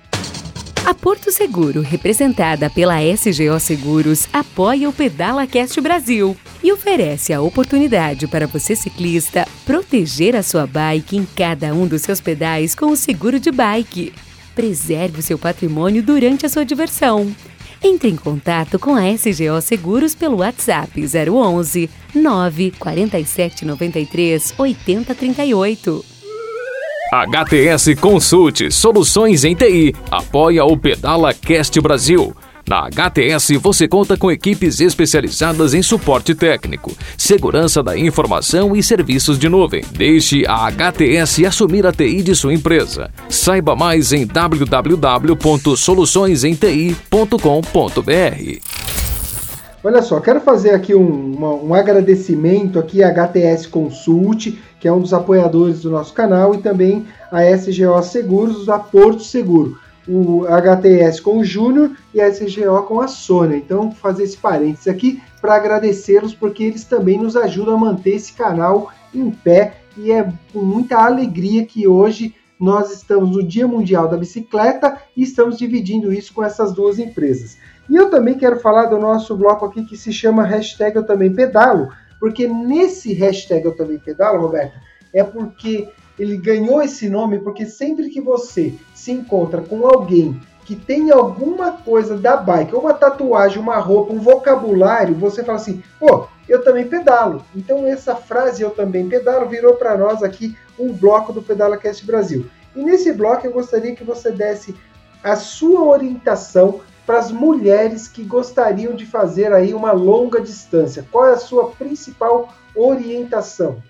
A Porto Seguro, representada pela SGO Seguros, apoia o Pedala Cast Brasil e oferece a oportunidade para você ciclista proteger a sua bike em cada um dos seus pedais com o seguro de bike. Preserve o seu patrimônio durante a sua diversão. Entre em contato com a SGO Seguros pelo WhatsApp 011 947 93 8038. HTS Consulte Soluções em TI apoia o Pedala Cast Brasil. Na HTS você conta com equipes especializadas em suporte técnico, segurança da informação e serviços de nuvem. Deixe a HTS assumir a TI de sua empresa. Saiba mais em www.soluçõesenti.com.br. Olha só, quero fazer aqui um, uma, um agradecimento aqui à HTS Consult, que é um dos apoiadores do nosso canal, e também a SGO Seguros, a Porto Seguro. O HTS com o Júnior e a SGO com a Sônia. Então, fazer esse parênteses aqui para agradecê-los, porque eles também nos ajudam a manter esse canal em pé. E é com muita alegria que hoje nós estamos no Dia Mundial da Bicicleta e estamos dividindo isso com essas duas empresas. E eu também quero falar do nosso bloco aqui que se chama hashtag Eu Também Pedalo, porque nesse hashtag Eu Também Pedalo, Roberta, é porque ele ganhou esse nome porque sempre que você se encontra com alguém que tem alguma coisa da bike, uma tatuagem, uma roupa, um vocabulário, você fala assim, pô, eu também pedalo. Então essa frase eu também pedalo virou para nós aqui um bloco do Pedala Cast Brasil. E nesse bloco eu gostaria que você desse a sua orientação para as mulheres que gostariam de fazer aí uma longa distância? Qual é a sua principal orientação?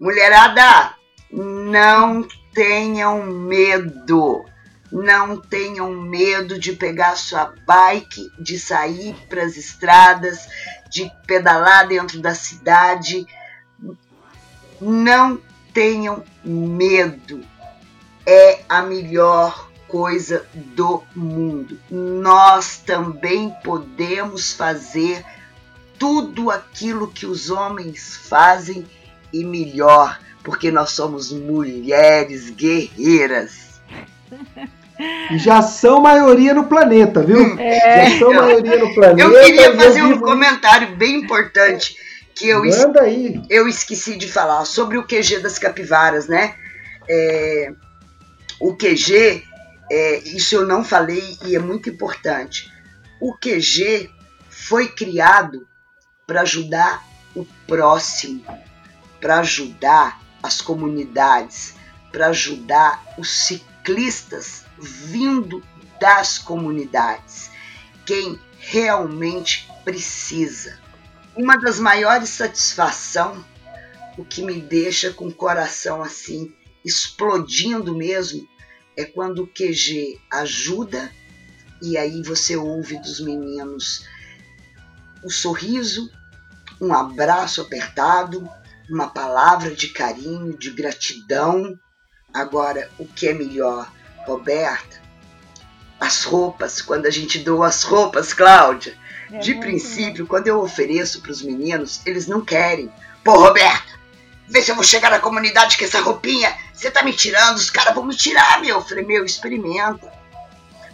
Mulherada, não tenham medo. Não tenham medo de pegar sua bike, de sair para as estradas, de pedalar dentro da cidade. Não tenham medo. É a melhor coisa do mundo. Nós também podemos fazer tudo aquilo que os homens fazem e melhor, porque nós somos mulheres guerreiras. Já são maioria no planeta, viu? É. Já são maioria no planeta. Eu queria fazer eu um comentário bem importante que eu, es eu esqueci de falar sobre o QG das capivaras, né? É, o QG é, isso eu não falei e é muito importante. O QG foi criado para ajudar o próximo, para ajudar as comunidades, para ajudar os ciclistas vindo das comunidades, quem realmente precisa. Uma das maiores satisfações, o que me deixa com o coração assim explodindo mesmo, é quando o QG ajuda e aí você ouve dos meninos o sorriso, um abraço apertado, uma palavra de carinho, de gratidão. Agora, o que é melhor, Roberta? As roupas, quando a gente doa as roupas, Cláudia. É de princípio, quando eu ofereço para os meninos, eles não querem. Pô, Roberta, vê se eu vou chegar na comunidade com essa roupinha. Você tá me tirando, os caras vão me tirar, meu. Eu falei, meu, experimenta.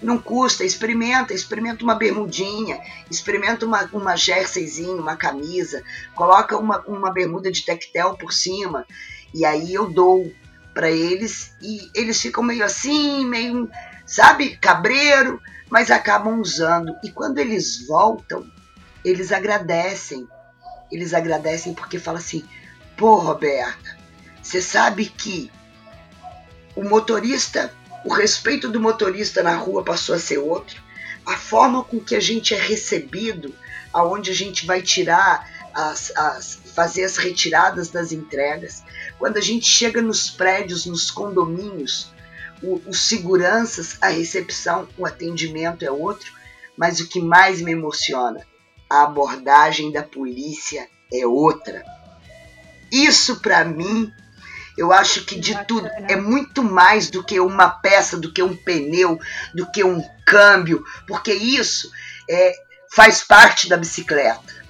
Não custa, experimenta, experimenta uma bermudinha, experimenta uma, uma jerseyzinha, uma camisa, coloca uma, uma bermuda de tectel por cima, e aí eu dou para eles e eles ficam meio assim, meio, sabe, cabreiro, mas acabam usando. E quando eles voltam, eles agradecem. Eles agradecem porque falam assim: pô, Roberta, você sabe que o motorista o respeito do motorista na rua passou a ser outro, a forma com que a gente é recebido, aonde a gente vai tirar as, as fazer as retiradas das entregas, quando a gente chega nos prédios, nos condomínios, os seguranças, a recepção, o atendimento é outro, mas o que mais me emociona, a abordagem da polícia é outra. Isso para mim eu acho que de tudo é muito mais do que uma peça, do que um pneu, do que um câmbio, porque isso é, faz parte da bicicleta.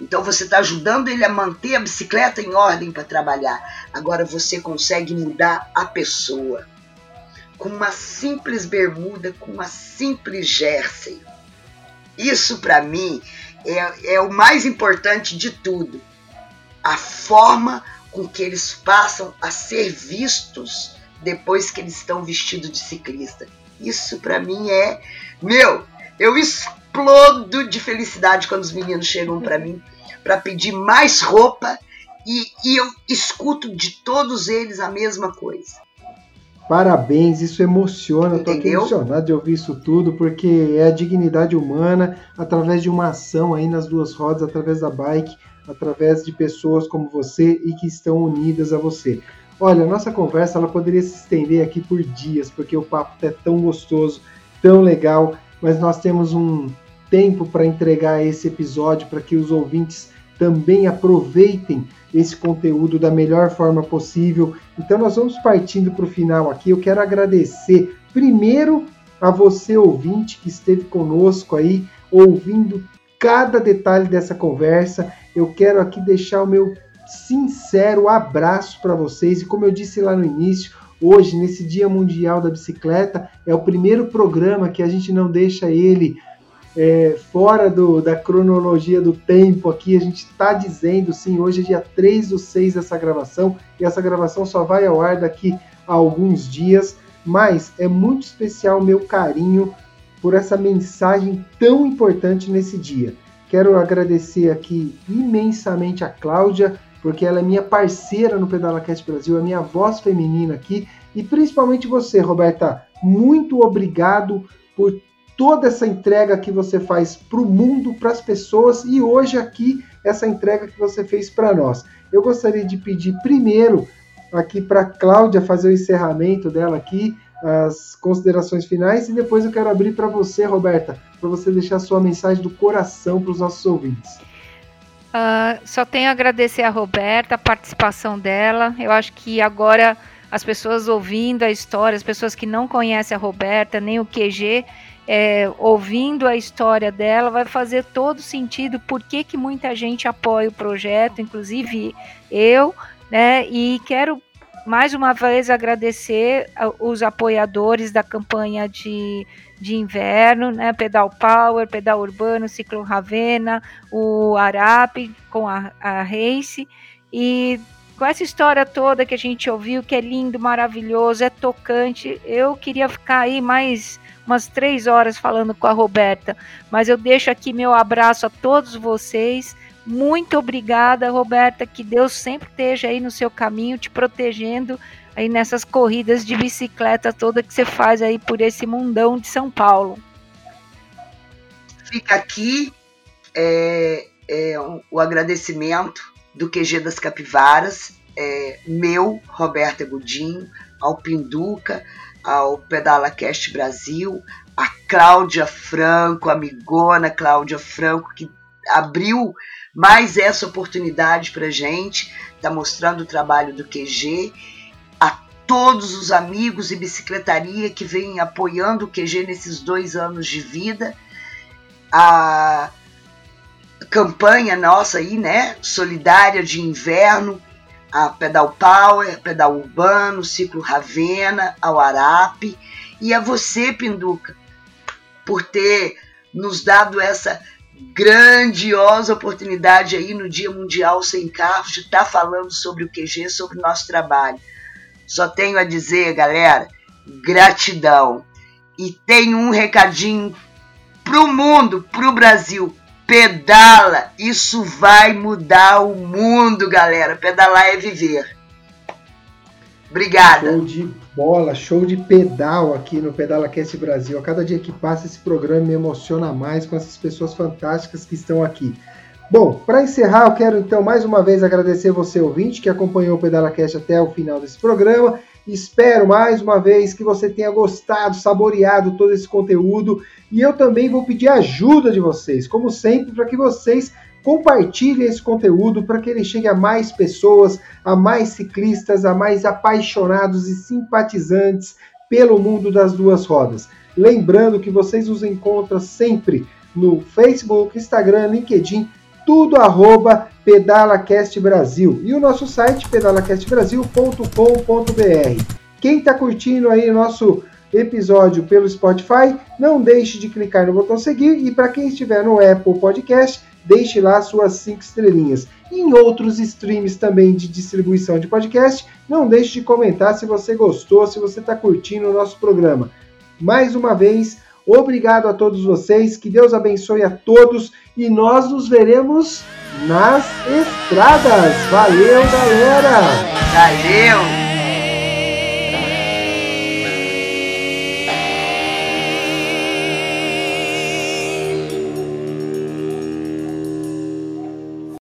Então você está ajudando ele a manter a bicicleta em ordem para trabalhar. Agora você consegue mudar a pessoa com uma simples bermuda, com uma simples jersey. Isso para mim é, é o mais importante de tudo. A forma com que eles passam a ser vistos depois que eles estão vestidos de ciclista. Isso para mim é, meu, eu explodo de felicidade quando os meninos chegam para mim para pedir mais roupa e, e eu escuto de todos eles a mesma coisa. Parabéns, isso emociona. Estou aqui emocionado de ouvir isso tudo, porque é a dignidade humana através de uma ação aí nas duas rodas, através da bike através de pessoas como você e que estão unidas a você. Olha, nossa conversa ela poderia se estender aqui por dias, porque o papo é tão gostoso, tão legal, mas nós temos um tempo para entregar esse episódio para que os ouvintes também aproveitem esse conteúdo da melhor forma possível. Então nós vamos partindo para o final aqui. Eu quero agradecer primeiro a você ouvinte que esteve conosco aí ouvindo cada detalhe dessa conversa eu quero aqui deixar o meu sincero abraço para vocês. E como eu disse lá no início, hoje, nesse Dia Mundial da Bicicleta, é o primeiro programa que a gente não deixa ele é, fora do, da cronologia do tempo aqui. A gente está dizendo, sim, hoje é dia 3 do 6 dessa gravação, e essa gravação só vai ao ar daqui a alguns dias. Mas é muito especial o meu carinho por essa mensagem tão importante nesse dia. Quero agradecer aqui imensamente a Cláudia, porque ela é minha parceira no PedalaCast Brasil, é minha voz feminina aqui. E principalmente você, Roberta, muito obrigado por toda essa entrega que você faz para o mundo, para as pessoas e hoje aqui essa entrega que você fez para nós. Eu gostaria de pedir primeiro aqui para Cláudia fazer o encerramento dela aqui, as considerações finais e depois eu quero abrir para você, Roberta, para você deixar sua mensagem do coração para os nossos ouvintes. Uh, só tenho a agradecer a Roberta, a participação dela. Eu acho que agora as pessoas ouvindo a história, as pessoas que não conhecem a Roberta, nem o QG, é, ouvindo a história dela, vai fazer todo sentido por que, que muita gente apoia o projeto, inclusive eu, né? E quero mais uma vez agradecer os apoiadores da campanha de, de inverno, né? Pedal Power, Pedal Urbano, Ciclo Ravena, o Arap com a, a Race e com essa história toda que a gente ouviu, que é lindo, maravilhoso, é tocante. Eu queria ficar aí mais umas três horas falando com a Roberta, mas eu deixo aqui meu abraço a todos vocês. Muito obrigada, Roberta. Que Deus sempre esteja aí no seu caminho, te protegendo aí nessas corridas de bicicleta toda que você faz aí por esse mundão de São Paulo. Fica aqui é, é, o agradecimento do QG das Capivaras, é, meu, Roberta Godinho, ao Pinduca, ao Pedala Cast Brasil, a Cláudia Franco, amigona Cláudia Franco, que abriu mais essa oportunidade para gente, está mostrando o trabalho do QG, a todos os amigos e bicicletaria que vêm apoiando o QG nesses dois anos de vida, a campanha nossa aí, né, solidária de inverno, a Pedal Power, Pedal Urbano, Ciclo Ravena, ao Arape, e a você, Pinduca, por ter nos dado essa grandiosa oportunidade aí no Dia Mundial Sem Carros de estar tá falando sobre o QG, sobre o nosso trabalho. Só tenho a dizer, galera, gratidão. E tenho um recadinho pro mundo, pro Brasil. Pedala, isso vai mudar o mundo, galera. Pedalar é viver. Obrigada. Show de bola, show de pedal aqui no Pedala Cast Brasil. A cada dia que passa esse programa me emociona mais com essas pessoas fantásticas que estão aqui. Bom, para encerrar, eu quero então mais uma vez agradecer você ouvinte que acompanhou o Pedala Cast até o final desse programa. Espero mais uma vez que você tenha gostado, saboreado todo esse conteúdo e eu também vou pedir ajuda de vocês, como sempre, para que vocês Compartilhe esse conteúdo para que ele chegue a mais pessoas, a mais ciclistas, a mais apaixonados e simpatizantes pelo mundo das duas rodas. Lembrando que vocês nos encontram sempre no Facebook, Instagram, LinkedIn, tudo arroba PedalaCast Brasil e o nosso site pedalacastbrasil.com.br. Quem está curtindo aí nosso episódio pelo Spotify, não deixe de clicar no botão seguir e para quem estiver no Apple Podcast, deixe lá suas cinco estrelinhas. Em outros streams também de distribuição de podcast, não deixe de comentar se você gostou, se você está curtindo o nosso programa. Mais uma vez, obrigado a todos vocês, que Deus abençoe a todos e nós nos veremos nas estradas. Valeu, galera! Valeu!